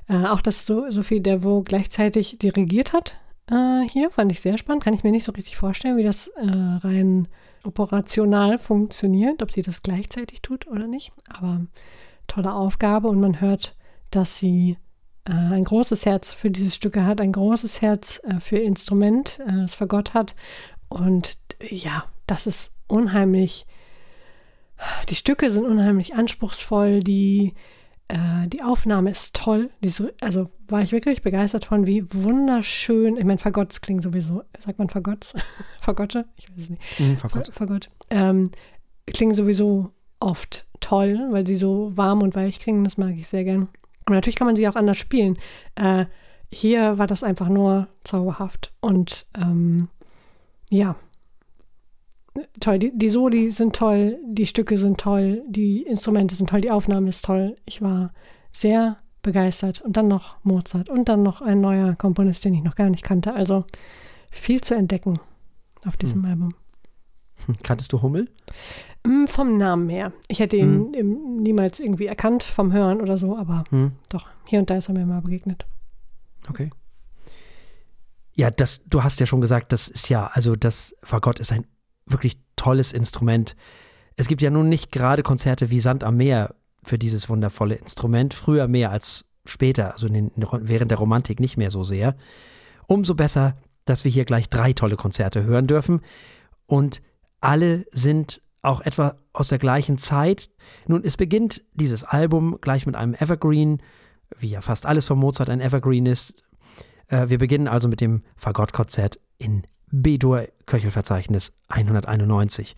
Äh, auch, dass so, Sophie Dervaux gleichzeitig dirigiert hat äh, hier, fand ich sehr spannend. Kann ich mir nicht so richtig vorstellen, wie das äh, rein operational funktioniert, ob sie das gleichzeitig tut oder nicht. Aber tolle Aufgabe und man hört, dass sie ein großes Herz für diese Stücke hat, ein großes Herz äh, für Instrument, äh, das Fagott hat. Und ja, das ist unheimlich. Die Stücke sind unheimlich anspruchsvoll, die, äh, die Aufnahme ist toll. Also war ich wirklich begeistert von, wie wunderschön. Ich meine, Fagotts klingen sowieso, sagt man Fagotts? Fagotte? Ich weiß es nicht. Mm, Fagott. Fagott. Ähm, klingen sowieso oft toll, weil sie so warm und weich klingen. Das mag ich sehr gern. Und natürlich kann man sie auch anders spielen. Äh, hier war das einfach nur zauberhaft. Und ähm, ja, toll. Die, die Soli sind toll, die Stücke sind toll, die Instrumente sind toll, die Aufnahme ist toll. Ich war sehr begeistert. Und dann noch Mozart und dann noch ein neuer Komponist, den ich noch gar nicht kannte. Also viel zu entdecken auf diesem hm. Album. Kanntest du Hummel? Mm, vom Namen her. Ich hätte ihn hm. niemals irgendwie erkannt vom Hören oder so, aber hm. doch, hier und da ist er mir mal begegnet. Okay. Ja, das, du hast ja schon gesagt, das ist ja, also das Fagott ist ein wirklich tolles Instrument. Es gibt ja nun nicht gerade Konzerte wie Sand am Meer für dieses wundervolle Instrument. Früher mehr als später, also den, während der Romantik nicht mehr so sehr. Umso besser, dass wir hier gleich drei tolle Konzerte hören dürfen. Und alle sind auch etwa aus der gleichen Zeit. Nun, es beginnt dieses Album gleich mit einem Evergreen, wie ja fast alles von Mozart ein Evergreen ist. Äh, wir beginnen also mit dem Fagottkonzert in B-Dur Köchelverzeichnis 191.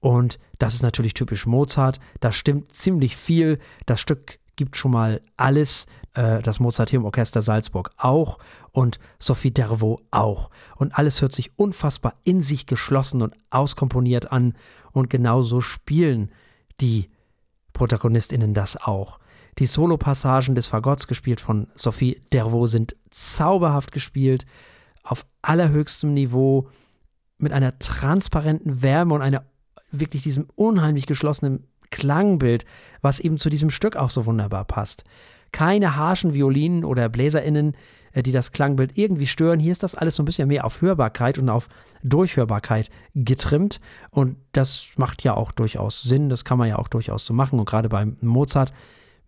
Und das ist natürlich typisch Mozart. Da stimmt ziemlich viel. Das Stück gibt schon mal alles. Äh, das Mozarteum Orchester Salzburg auch und Sophie Dervaux auch. Und alles hört sich unfassbar in sich geschlossen und auskomponiert an. Und genauso spielen die ProtagonistInnen das auch. Die Solopassagen des Fagotts, gespielt von Sophie Dervaux, sind zauberhaft gespielt, auf allerhöchstem Niveau, mit einer transparenten Wärme und einer wirklich diesem unheimlich geschlossenen Klangbild, was eben zu diesem Stück auch so wunderbar passt. Keine harschen Violinen oder BläserInnen, äh, die das Klangbild irgendwie stören. Hier ist das alles so ein bisschen mehr auf Hörbarkeit und auf Durchhörbarkeit getrimmt. Und das macht ja auch durchaus Sinn. Das kann man ja auch durchaus so machen. Und gerade beim Mozart,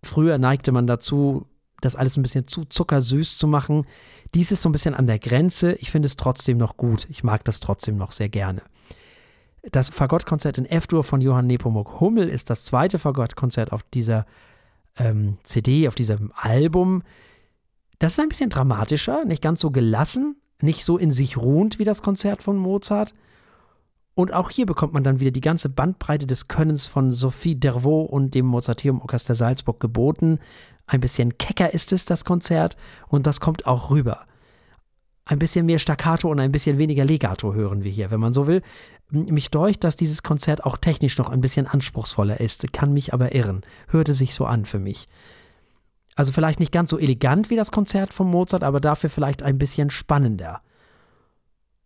früher neigte man dazu, das alles ein bisschen zu zuckersüß zu machen. Dies ist so ein bisschen an der Grenze. Ich finde es trotzdem noch gut. Ich mag das trotzdem noch sehr gerne. Das Fagottkonzert in F-Dur von Johann Nepomuk Hummel ist das zweite Fagottkonzert auf dieser ähm, CD, auf diesem Album. Das ist ein bisschen dramatischer, nicht ganz so gelassen, nicht so in sich ruhend wie das Konzert von Mozart. Und auch hier bekommt man dann wieder die ganze Bandbreite des Könnens von Sophie Dervaux und dem Mozarteum Orchester Salzburg geboten. Ein bisschen kecker ist es, das Konzert, und das kommt auch rüber. Ein bisschen mehr Staccato und ein bisschen weniger Legato hören wir hier, wenn man so will. Mich deucht, dass dieses Konzert auch technisch noch ein bisschen anspruchsvoller ist, kann mich aber irren. Hörte sich so an für mich. Also vielleicht nicht ganz so elegant wie das Konzert von Mozart, aber dafür vielleicht ein bisschen spannender.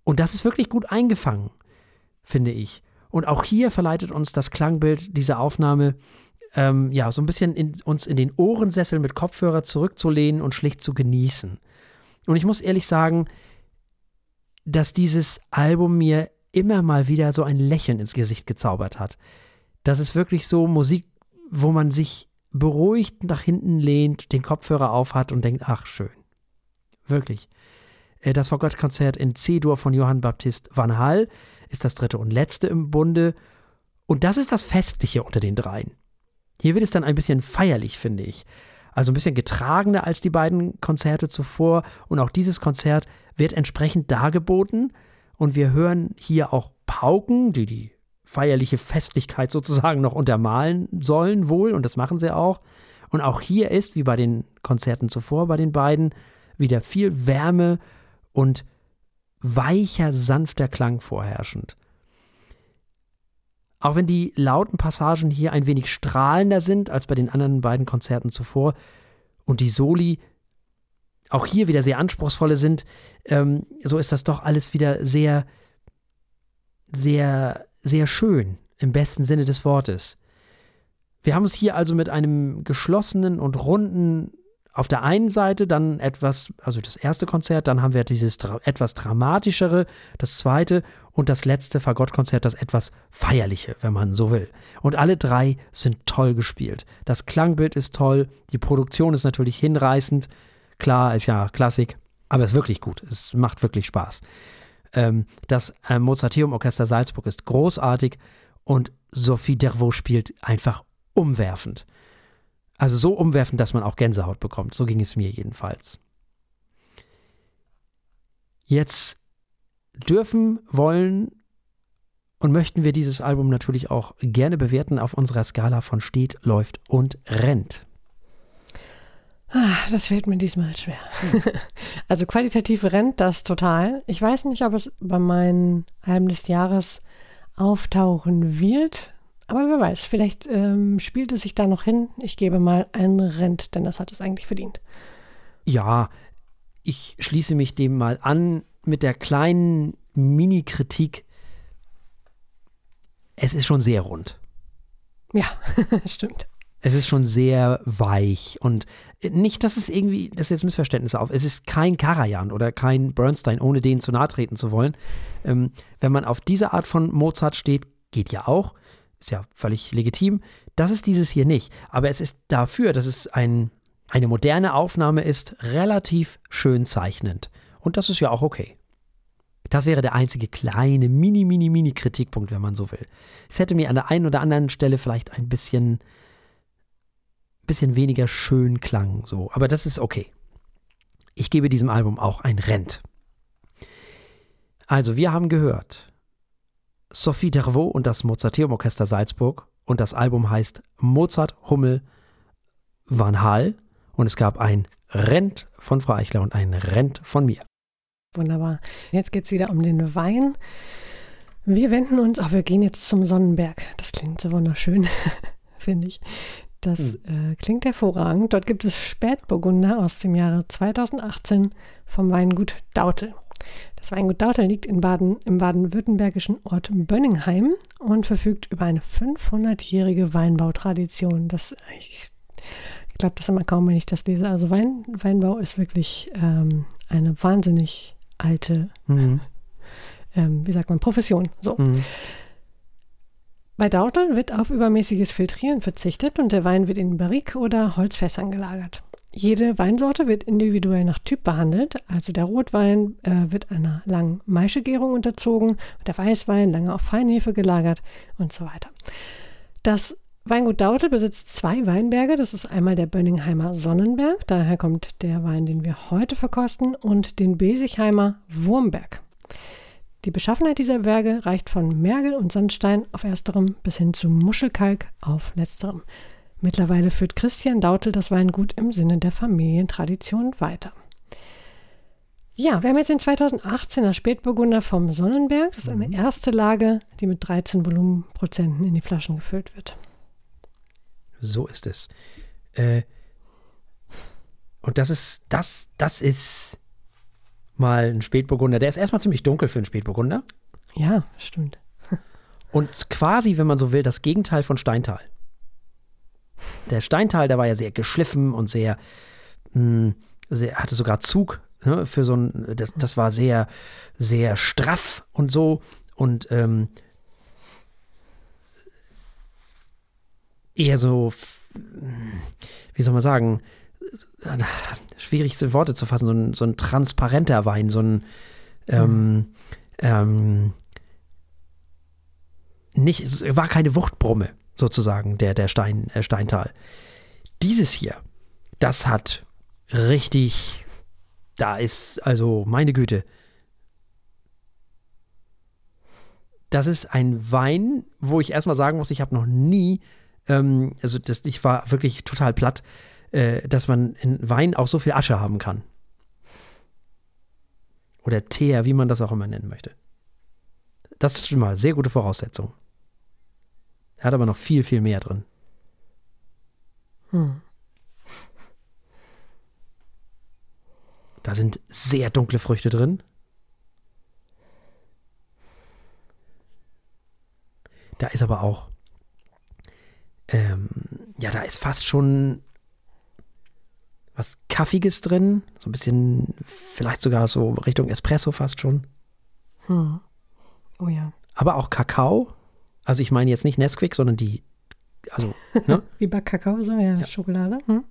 Und das ist wirklich gut eingefangen, finde ich. Und auch hier verleitet uns das Klangbild dieser Aufnahme, ähm, ja, so ein bisschen in, uns in den Ohrensessel mit Kopfhörer zurückzulehnen und schlicht zu genießen. Und ich muss ehrlich sagen, dass dieses Album mir immer mal wieder so ein Lächeln ins Gesicht gezaubert hat. Das ist wirklich so Musik, wo man sich beruhigt nach hinten lehnt, den Kopfhörer aufhat und denkt, ach schön. Wirklich. Äh, das Vorgottkonzert in C-Dur von Johann Baptist Van Hall ist das dritte und letzte im Bunde. Und das ist das Festliche unter den dreien. Hier wird es dann ein bisschen feierlich, finde ich. Also ein bisschen getragener als die beiden Konzerte zuvor. Und auch dieses Konzert wird entsprechend dargeboten. Und wir hören hier auch Pauken, die die feierliche Festlichkeit sozusagen noch untermalen sollen wohl. Und das machen sie auch. Und auch hier ist, wie bei den Konzerten zuvor, bei den beiden, wieder viel Wärme und weicher, sanfter Klang vorherrschend. Auch wenn die lauten Passagen hier ein wenig strahlender sind als bei den anderen beiden Konzerten zuvor und die Soli auch hier wieder sehr anspruchsvolle sind, ähm, so ist das doch alles wieder sehr, sehr, sehr schön im besten Sinne des Wortes. Wir haben es hier also mit einem geschlossenen und runden auf der einen Seite dann etwas, also das erste Konzert, dann haben wir dieses dra etwas dramatischere, das zweite und das letzte Fagottkonzert, das etwas feierliche, wenn man so will. Und alle drei sind toll gespielt. Das Klangbild ist toll, die Produktion ist natürlich hinreißend. Klar, ist ja Klassik, aber es ist wirklich gut. Es macht wirklich Spaß. Ähm, das äh, Mozarteum Orchester Salzburg ist großartig und Sophie Dervaux spielt einfach umwerfend. Also so umwerfend, dass man auch Gänsehaut bekommt. So ging es mir jedenfalls. Jetzt dürfen, wollen und möchten wir dieses Album natürlich auch gerne bewerten auf unserer Skala von steht, läuft und rennt. Ach, das fällt mir diesmal schwer. also qualitativ rennt das total. Ich weiß nicht, ob es bei meinen Alben des Jahres auftauchen wird. Aber wer weiß, vielleicht ähm, spielt es sich da noch hin. Ich gebe mal ein Rent, denn das hat es eigentlich verdient. Ja, ich schließe mich dem mal an mit der kleinen Mini-Kritik. Es ist schon sehr rund. Ja, stimmt. Es ist schon sehr weich und nicht, dass es irgendwie, das ist jetzt Missverständnisse auf, es ist kein Karajan oder kein Bernstein, ohne denen zu nahe treten zu wollen. Ähm, wenn man auf diese Art von Mozart steht, geht ja auch, ist ja völlig legitim. Das ist dieses hier nicht, aber es ist dafür, dass es ein, eine moderne Aufnahme ist, relativ schön zeichnend. Und das ist ja auch okay. Das wäre der einzige kleine, mini, mini, mini Kritikpunkt, wenn man so will. Es hätte mir an der einen oder anderen Stelle vielleicht ein bisschen bisschen weniger schön klang, so. Aber das ist okay. Ich gebe diesem Album auch ein Rent. Also, wir haben gehört Sophie Dervaux und das Mozarteum Orchester Salzburg und das Album heißt Mozart, Hummel, Van Hal und es gab ein Rent von Frau Eichler und ein Rent von mir. Wunderbar. Jetzt geht es wieder um den Wein. Wir wenden uns, ach, wir gehen jetzt zum Sonnenberg. Das klingt so wunderschön, finde ich. Das hm. äh, klingt hervorragend. Dort gibt es Spätburgunder aus dem Jahre 2018 vom Weingut Dautel. Das Weingut Dautel liegt in Baden, im baden-württembergischen Ort Bönningheim und verfügt über eine 500-jährige Weinbautradition. Das, ich glaube das immer kaum, wenn ich das lese. Also Wein, Weinbau ist wirklich ähm, eine wahnsinnig alte, mhm. ähm, wie sagt man, Profession. So. Mhm. Bei Dauteln wird auf übermäßiges Filtrieren verzichtet und der Wein wird in Barrique oder Holzfässern gelagert. Jede Weinsorte wird individuell nach Typ behandelt, also der Rotwein äh, wird einer langen Maischegärung unterzogen der Weißwein lange auf Feinhefe gelagert und so weiter. Das Weingut Dautel besitzt zwei Weinberge. Das ist einmal der Bönningheimer Sonnenberg, daher kommt der Wein, den wir heute verkosten, und den Besigheimer Wurmberg. Die Beschaffenheit dieser Berge reicht von Mergel und Sandstein auf ersterem bis hin zu Muschelkalk auf letzterem. Mittlerweile führt Christian Dautel das Weingut im Sinne der Familientradition weiter. Ja, wir haben jetzt den 2018er Spätburgunder vom Sonnenberg. Das ist eine mhm. erste Lage, die mit 13 Volumenprozenten in die Flaschen gefüllt wird. So ist es. Äh, und das ist, das, das ist mal ein Spätburgunder. Der ist erstmal ziemlich dunkel für einen Spätburgunder. Ja, stimmt. Und quasi, wenn man so will, das Gegenteil von Steintal. Der Steintal, der war ja sehr geschliffen und sehr, mh, hm, sehr hatte sogar Zug ne, für so ein, das, das war sehr, sehr straff und so. Und ähm, eher so, wie soll man sagen, schwierig in Worte zu fassen, so ein, so ein transparenter Wein, so ein ähm, ähm, nicht, es war keine Wuchtbrumme sozusagen, der, der Stein, äh, Steintal. Dieses hier, das hat richtig, da ist, also meine Güte, das ist ein Wein, wo ich erstmal sagen muss, ich habe noch nie, ähm, also das, ich war wirklich total platt, äh, dass man in Wein auch so viel Asche haben kann. Oder Teer, wie man das auch immer nennen möchte. Das ist schon mal sehr gute Voraussetzung. Er hat aber noch viel, viel mehr drin. Hm. Da sind sehr dunkle Früchte drin. Da ist aber auch, ähm, ja, da ist fast schon was Kaffiges drin. So ein bisschen, vielleicht sogar so Richtung Espresso fast schon. Hm. Oh ja. Aber auch Kakao. Also ich meine jetzt nicht Nesquik, sondern die, also, ne? Wie bei Kakao, so, ja, Ja. Schokolade. Hm?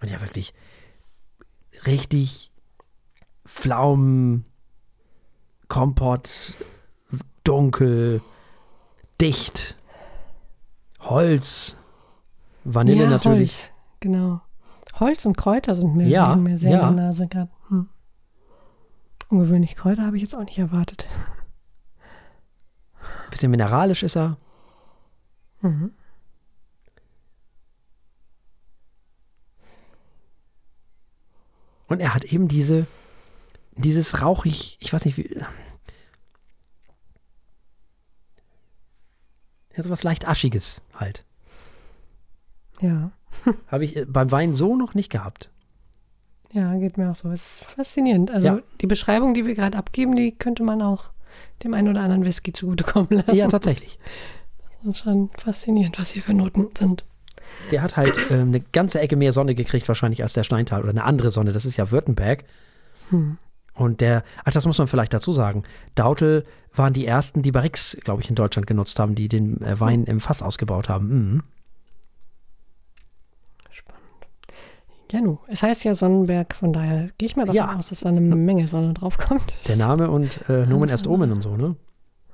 Und ja, wirklich richtig Pflaumen, Kompott, dunkel, dicht, Holz, Vanille ja, natürlich. Holz, genau. Holz und Kräuter sind mir, Ja, mir sehr ja. in der Nase gerade. Hm. Ungewöhnlich Kräuter habe ich jetzt auch nicht erwartet. Bisschen mineralisch ist er. Mhm. Und er hat eben diese, dieses rauchig, ich weiß nicht wie. Ja, so was leicht Aschiges halt. Ja. Habe ich äh, beim Wein so noch nicht gehabt. Ja, geht mir auch so. Es ist faszinierend. Also Ja. die Beschreibung, die wir gerade abgeben, die könnte man auch dem einen oder anderen Whisky zugutekommen lassen. Ja, tatsächlich. Das ist schon faszinierend, was hier für Noten sind. Der hat halt ähm, eine ganze Ecke mehr Sonne gekriegt, wahrscheinlich als der Steintal oder eine andere Sonne. Das ist ja Württemberg. Hm. Und der, ach, das muss man vielleicht dazu sagen. Dautel waren die ersten, die Barrix, glaube ich, in Deutschland genutzt haben, die den äh, Wein im Fass ausgebaut haben. Mhm. Spannend. Ja, nu, es heißt ja Sonnenberg, von daher gehe ich mal davon Ja. aus, dass da eine Menge Sonne draufkommt. Der Name und äh, Nomen Wahnsinn. Omen und so, ne?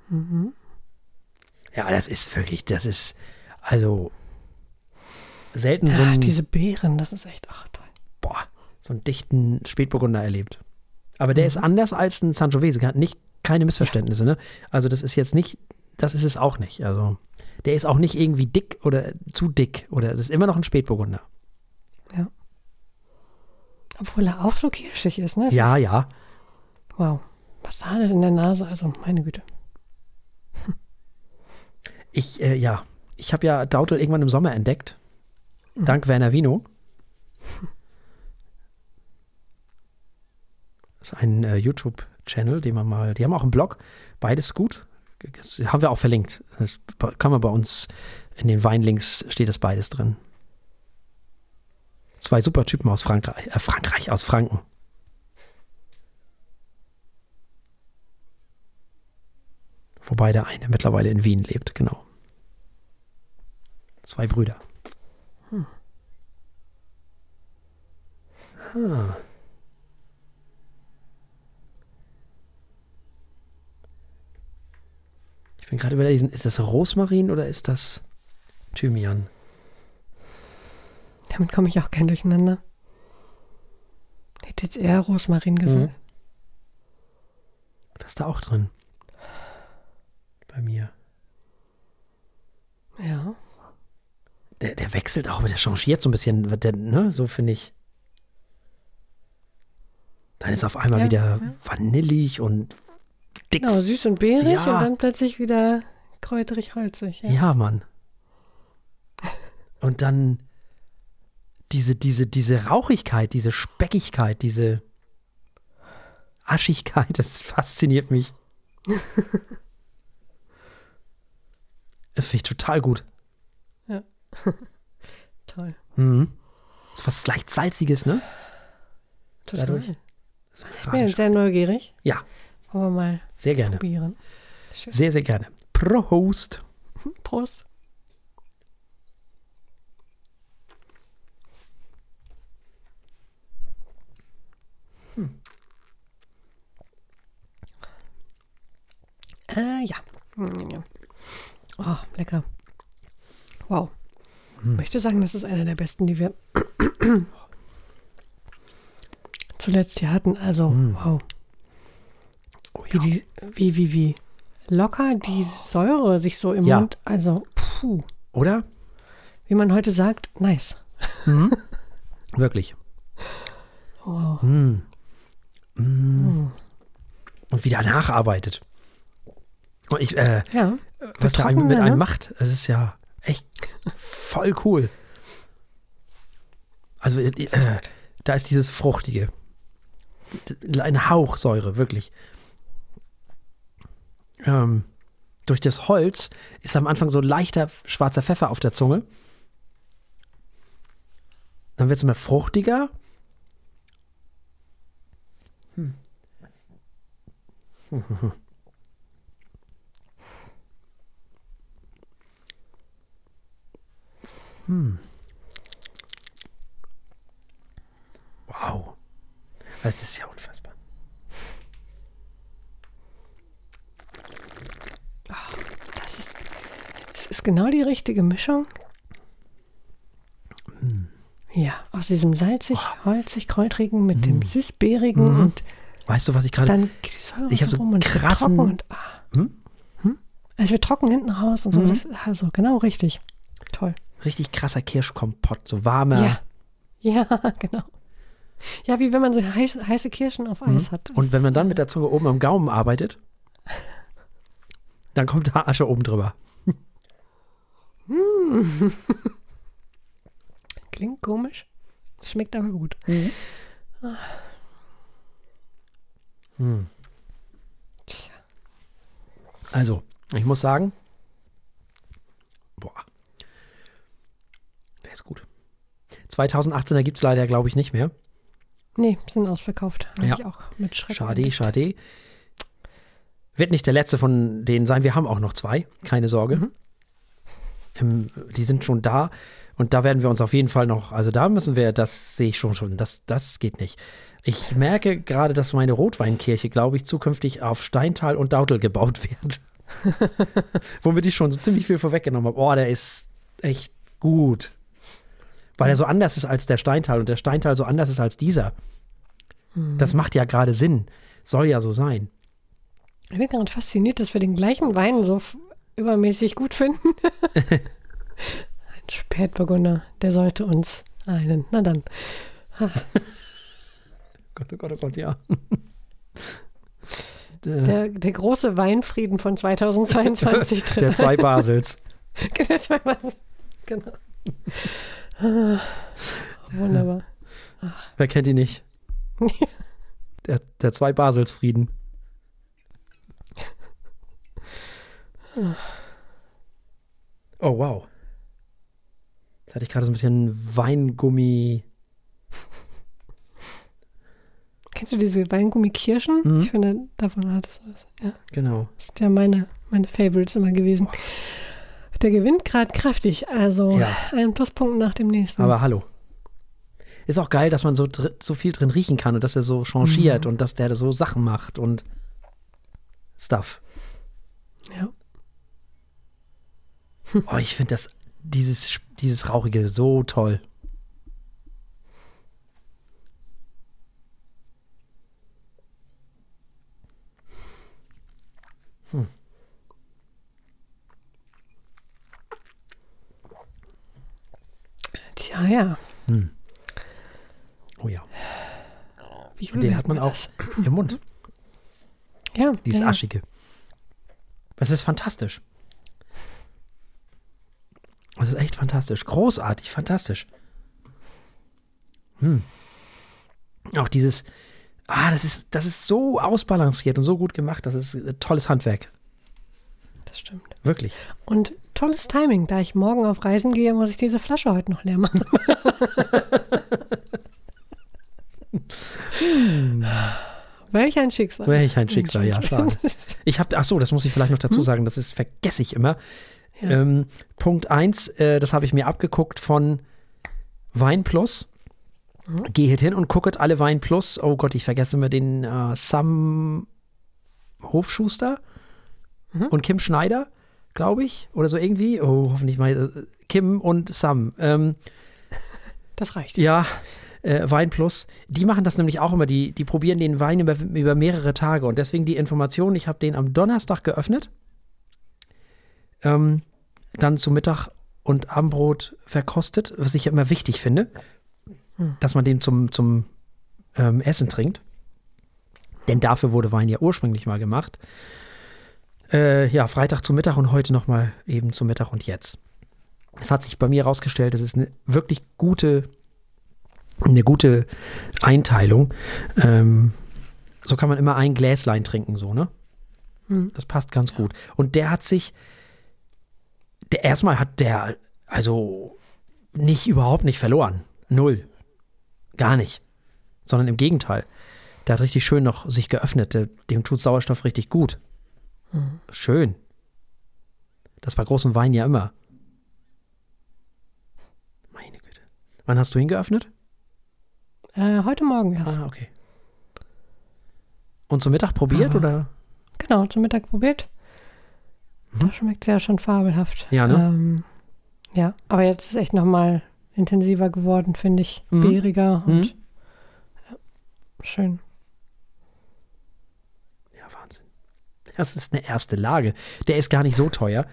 Mhm. Ja, das ist wirklich, das ist, also selten so Ach, einen, diese Beeren, das ist echt, ach toll. boah, so einen dichten Spätburgunder erlebt. Aber der ist anders als ein Sangiovese, hat nicht keine Missverständnisse, ne? Also das ist jetzt nicht, das ist es auch nicht. Also der ist auch nicht irgendwie dick oder zu dick oder das ist immer noch ein Spätburgunder. Obwohl er auch so kirschig ist, ne? Es ja, Ist, ja. wow. Was da alles in der Nase, also meine Güte. Ich, äh, ja, ich habe ja Dautel irgendwann im Sommer entdeckt. Dank Werner Vino. Das ist ein äh, YouTube-Channel, den man mal, die haben auch einen Blog, beides gut. Das haben wir auch verlinkt. Das kann man bei uns in den Weinlinks steht das beides drin. Zwei super Typen aus Frankreich, äh, Frankreich, aus Franken. Wobei der eine mittlerweile in Wien lebt, genau. Zwei Brüder. Ah. Ich bin gerade überlegen, ist das Rosmarin oder ist das Thymian? Damit komme ich auch gern durcheinander. Hätte jetzt eher Rosmarin gesagt. Das ist da auch drin. Bei mir. Ja. Der, der wechselt auch, aber der changiert so ein bisschen, der, ne? So finde ich. Dann ist auf einmal Ja, wieder ja. vanillig und dick. Genau, süß und beerig Ja. und dann plötzlich wieder kräuterig holzig. Ja. Ja, Mann. Und dann diese, diese, diese Rauchigkeit, diese Speckigkeit, diese Aschigkeit, das fasziniert mich. Das finde ich total gut. Toll. Mhm. Ist was leicht Salziges, ne? Total. Dadurch. Ich bin sehr neugierig. Ja, Wollen wir mal sehr gerne. probieren. Schön. Sehr, sehr gerne. Prost. Prost. Äh, ja. Mm, Oh, lecker. Wow. Ich möchte sagen, das ist einer der besten, die wir zuletzt hier hatten. Also, wow. Oh, Wie, die, wie, wie, wie locker die Säure sich so im Ja. Mund, also, puh. Oder? Wie man heute sagt, nice. Wirklich. Wow. Mm. Mm. Und wieder nacharbeitet. Ich, äh, Ja. was da einem Betroffen, mit ne? einem macht, das ist ja echt voll cool. Also äh, da ist dieses Fruchtige. Ein Hauch Säure, wirklich. Ähm, durch das Holz ist am Anfang so leichter schwarzer Pfeffer auf der Zunge. Dann wird es immer fruchtiger. Hm. Hm. Wow. Das ist ja unfassbar. Das ist, das ist genau die richtige Mischung. Ja, aus diesem salzig, holzig, kräutrigen mit dem süßbeerigen und Weißt du, was ich gerade. Ich hab so rum und es wird krassen- trocken und ah. Hm? Hm? Es wird trocken hinten raus und so. Das ist also genau richtig. Toll. Richtig krasser Kirschkompott, so warmer. Ja. Ja, genau. Ja, wie wenn man so heiß, heiße Kirschen auf Eis hat. Mhm. Und wenn man dann mit der Zunge oben am Gaumen arbeitet, dann kommt da Asche oben drüber. Klingt komisch. Schmeckt aber gut. Also, ich muss sagen, boah, der ist gut. 2018er gibt es leider, glaube ich, nicht mehr. Nee, sind ausverkauft. Habe Ja. ich auch mit Schrecken. Schade, entdeckt. schade. Wird nicht der letzte von denen sein. Wir haben auch noch zwei, keine Sorge. Mhm. Ähm, die sind schon da und da werden wir uns auf jeden Fall noch, also da müssen wir, das sehe ich schon schon, das, das geht nicht. Ich merke gerade, dass meine Rotweinkirche, glaube ich, zukünftig auf Steintal und Dautel gebaut wird. Womit ich schon so ziemlich viel vorweggenommen habe. Oh, der ist echt gut. Weil er so anders ist als der Steintal und der Steintal so anders ist als dieser. Das macht ja gerade Sinn. Soll ja so sein. Ich bin gerade fasziniert, dass wir den gleichen Wein so übermäßig gut finden. Ein Spätburgunder, der sollte uns einen. Na dann. Gott, oh Gott, oh Gott, ja. der, Der, der große Weinfrieden von 2022 tritt der zwei Basels. Der zwei Wein- genau. Ah, Wunderbar. Wer kennt ihn nicht? Der, der zwei Baselsfrieden. Oh, wow. Jetzt hatte ich gerade so ein bisschen Weingummi. Kennst du diese Weingummikirschen? Mhm. Ich finde, davon hat es was. Ja, Genau. das sind ja meine, meine Favorites immer gewesen. Der gewinnt gerade kräftig, also Ja. ein Pluspunkt nach dem nächsten. Aber hallo. Ist auch geil, dass man so, so viel drin riechen kann und dass er so changiert und dass der so Sachen macht und Stuff. ja. Oh, ich finde das, dieses, dieses Rauchige so toll. Tja, ja. Oh ja. Wie Und den hat man auch im Mund. Ja, Dieses ja, ja. Aschige. Das ist fantastisch. Das ist echt fantastisch. Großartig, fantastisch. Hm. Auch dieses, ah, das ist, das ist so ausbalanciert und so gut gemacht. Das ist äh, tolles Handwerk. Das stimmt. Wirklich. Und tolles Timing. Da ich morgen auf Reisen gehe, muss ich diese Flasche heute noch leer machen. Welch ein Schicksal. Welch ein Schicksal, ja, schade. Ich habe, ach so, das muss ich vielleicht noch dazu sagen, das ist, vergesse ich immer. Ja. Ähm, Punkt 1, äh, das habe ich mir abgeguckt von Wein Plus. Geht hin und gucket alle Wein Plus. Oh Gott, ich vergesse immer den äh, Sam Hofschuster und Kim Schneider, glaube ich. Oder so irgendwie. Oh, hoffentlich mal. äh, Kim und Sam. Ähm, Das reicht. ja, äh, Wein Plus. Die machen das nämlich auch immer. Die, die probieren den Wein über, über mehrere Tage. Und deswegen die Information, ich habe den am Donnerstag geöffnet. Ähm, dann zu Mittag und Abendbrot verkostet, was ich ja immer wichtig finde, dass man den zum, zum ähm, Essen trinkt. Denn dafür wurde Wein ja ursprünglich mal gemacht. Äh, ja, Freitag zu Mittag und heute nochmal eben zu Mittag und jetzt. Es hat sich bei mir herausgestellt, das ist eine wirklich gute eine gute Einteilung. Ähm, so kann man immer ein Gläslein trinken, so, ne? Hm. Das passt ganz gut. Und der hat sich, der erstmal hat der, also nicht überhaupt nicht verloren. Null. Gar nicht. Sondern im Gegenteil. Der hat richtig schön noch sich geöffnet. Der, dem tut Sauerstoff richtig gut. Mhm. Schön. Das bei großem Wein ja immer. Meine Güte. Wann hast du ihn geöffnet? Äh, heute Morgen erst. Ah, okay. Und zum Mittag probiert Ah. oder? Genau, zum Mittag probiert. Mhm. Da schmeckt ja schon fabelhaft. Ja, ne? Ähm, ja, aber jetzt ist es echt nochmal intensiver geworden, finde ich. Mhm. Beeriger und Mhm. ja, schön. Ja, Wahnsinn. Das ist eine erste Lage. Der ist gar nicht so teuer.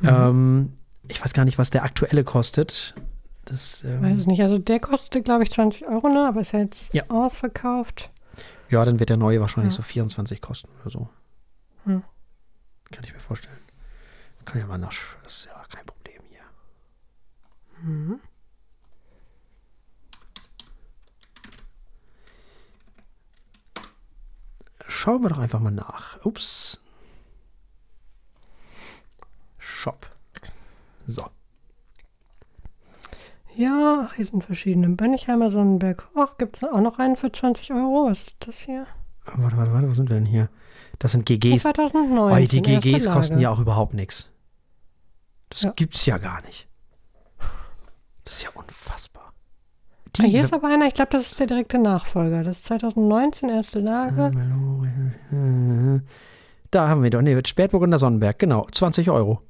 Mhm. Ähm, ich weiß gar nicht, was der aktuelle kostet. Das, ähm, Weiß es nicht. Also der kostete, glaube ich, 20 Euro, ne? Aber ist ja jetzt Ja. ausverkauft. ja, dann wird der neue wahrscheinlich Ja. so 24 kosten oder so. Hm. Kann ich mir vorstellen. Kann ja mal nach. Das ist ja kein Problem hier. Mhm. Schauen wir doch einfach mal nach. Ups. Shop. So. Ja, hier sind verschiedene. Bönnigheimer Sonnenberg. Ach, gibt es auch noch einen für 20 Euro? Was ist das hier? Warte, warte, warte, wo sind wir denn hier? Das sind GGs. 2019. Oh, die GGs kosten ja auch überhaupt nichts. Das Ja. gibt's ja gar nicht. Das ist ja unfassbar. Ah, hier ist aber einer, ich glaube, das ist der direkte Nachfolger. Das ist 2019, erste Lage. Da haben wir doch. Nee, Spätburgunder Sonnenberg, genau. 20 Euro.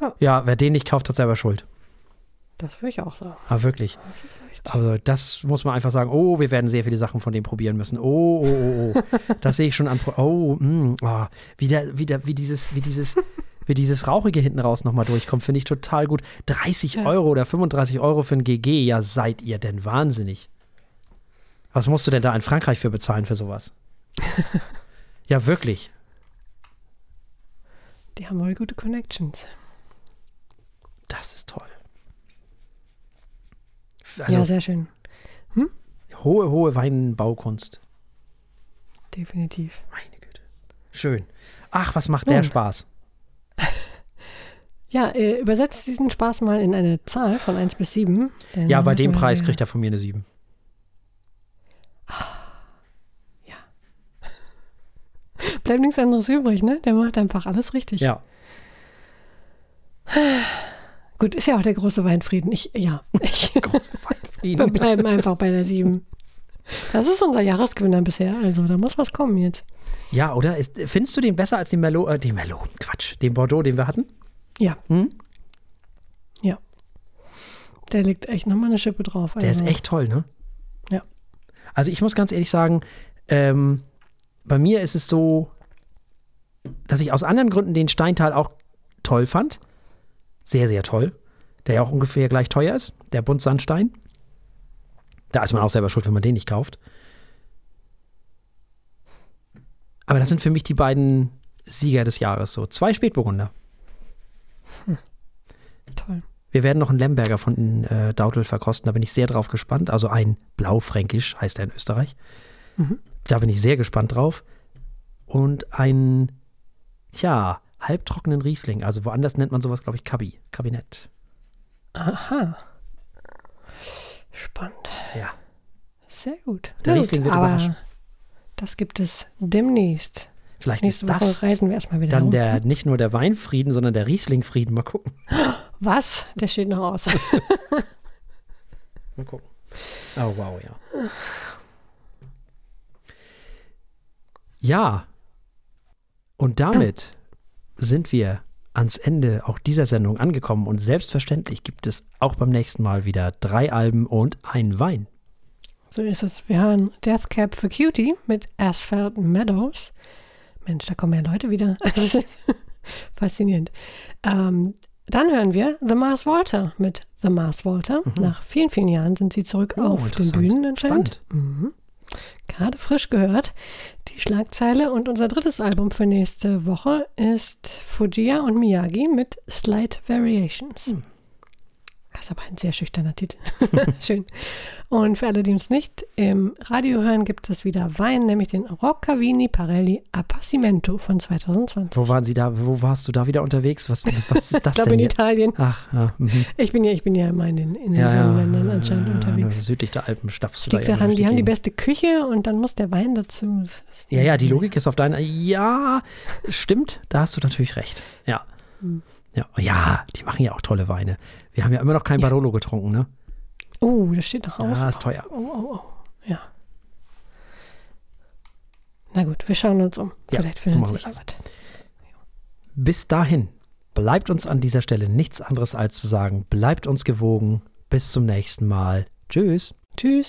Ja. Ja, wer den nicht kauft, hat selber Schuld. Das würde ich auch sagen. Aber wirklich. Das ist. Also das muss man einfach sagen. Oh, wir werden sehr viele Sachen von dem probieren müssen. Oh, oh, oh, oh. Das sehe ich schon an. Pro oh, mm, oh. Wie, der, wie, der, wie dieses, wie dieses, wie dieses Rauchige hinten raus nochmal durchkommt, finde ich total gut. 30 Ja. Euro oder 35 Euro für ein GG. Ja, seid ihr denn wahnsinnig? Was musst du denn da in Frankreich für bezahlen für sowas? ja, wirklich. Die haben wohl gute Connections. Das ist toll. Also ja, sehr schön. hohe, hohe Weinbaukunst. Definitiv. Meine Güte. Schön. Ach, was macht der Nun. Spaß? Ja, äh, übersetzt diesen Spaß mal in eine Zahl von 1 bis 7. denn Ja, bei dem Preis kriegt er von mir eine 7. Bleibt nichts anderes übrig, ne? Der macht einfach alles richtig. Ja. Gut, ist ja auch der große Weinfrieden. Ich, ja, ich, Große wir Weinfrieden. bleiben einfach bei der 7. Das ist unser Jahresgewinner bisher, also da muss was kommen jetzt. Ja, oder? Ist, findest du den besser als den Merlot? Äh, den Merlot, Quatsch. Den Bordeaux, den wir hatten? Ja, Hm? der legt echt nochmal eine Schippe drauf. Der ist echt toll, ne? Ja. Also ich muss ganz ehrlich sagen, ähm, bei mir ist es so, dass ich aus anderen Gründen den Steintal auch toll fand. Sehr, sehr toll. Der ja auch ungefähr gleich teuer ist. Der Buntsandstein. Da ist man auch selber schuld, wenn man den nicht kauft. Aber das sind für mich die beiden Sieger des Jahres. So zwei Spätburgunder. Toll. Wir werden noch einen Lemberger von äh, Dautel verkosten, da bin ich sehr drauf gespannt. Also ein Blaufränkisch heißt er in Österreich. Mhm. Da bin ich sehr gespannt drauf. Und ein, tja, halbtrockenen Riesling. Also woanders nennt man sowas, glaube ich, Kabi, Kabinett. Aha. Spannend. Ja. Sehr gut. Der Na Riesling gut, wird aber überraschen. das gibt es demnächst. Vielleicht Nächste ist Woche das reisen wir erstmal wieder dann herum. der, nicht nur der Weinfrieden, sondern der Rieslingfrieden. Mal gucken. Was? Der steht noch aus. Mal gucken. Oh, wow, ja. Ja. Und damit sind wir ans Ende auch dieser Sendung angekommen und selbstverständlich gibt es auch beim nächsten Mal wieder drei Alben und ein Wein. So ist es. Wir hören Death Cab for Cutie mit Asphalt Meadows. Mensch, da kommen ja Leute wieder. Faszinierend. Ähm, dann hören wir The Mars Volta mit The Mars Volta. Nach vielen, vielen Jahren sind sie zurück Oh, auf den. Bühnen anscheinend. Mhm. Gerade frisch gehört, die Schlagzeile. Und unser drittes Album für nächste Woche ist Fujia und Miyagi mit Slight Variations. Hm. Ist aber ein sehr schüchterner Titel. Schön. Und für alle, die uns nicht im Radio hören, gibt es wieder Wein, nämlich den Roccavini Parelli Appassimento von 2020. Wo waren Sie da? Wo warst du da wieder unterwegs? Was, was ist das ich glaube denn? in hier? Italien. Ach, ja. Mhm. Ich bin ja, ich bin ja immer in den, in den Ja, Sonnenländern anscheinend ja, unterwegs. Südlich der Alpen stapfst du da daran, durch die haben die beste Küche und dann muss der Wein dazu. Ja, ja, die Logik ist auf deiner. Ja, stimmt, da hast du natürlich recht. Ja. Hm. Ja, ja, die machen ja auch tolle Weine. Wir haben ja immer noch kein Barolo getrunken, ne? Oh, das steht noch aus. Ja, ist teuer. Oh, oh, oh. Ja. Na gut, wir schauen uns um. Ja, Vielleicht so findet wir sich ja was. Bis dahin bleibt uns an dieser Stelle nichts anderes als zu sagen, bleibt uns gewogen. Bis zum nächsten Mal. Tschüss. Tschüss.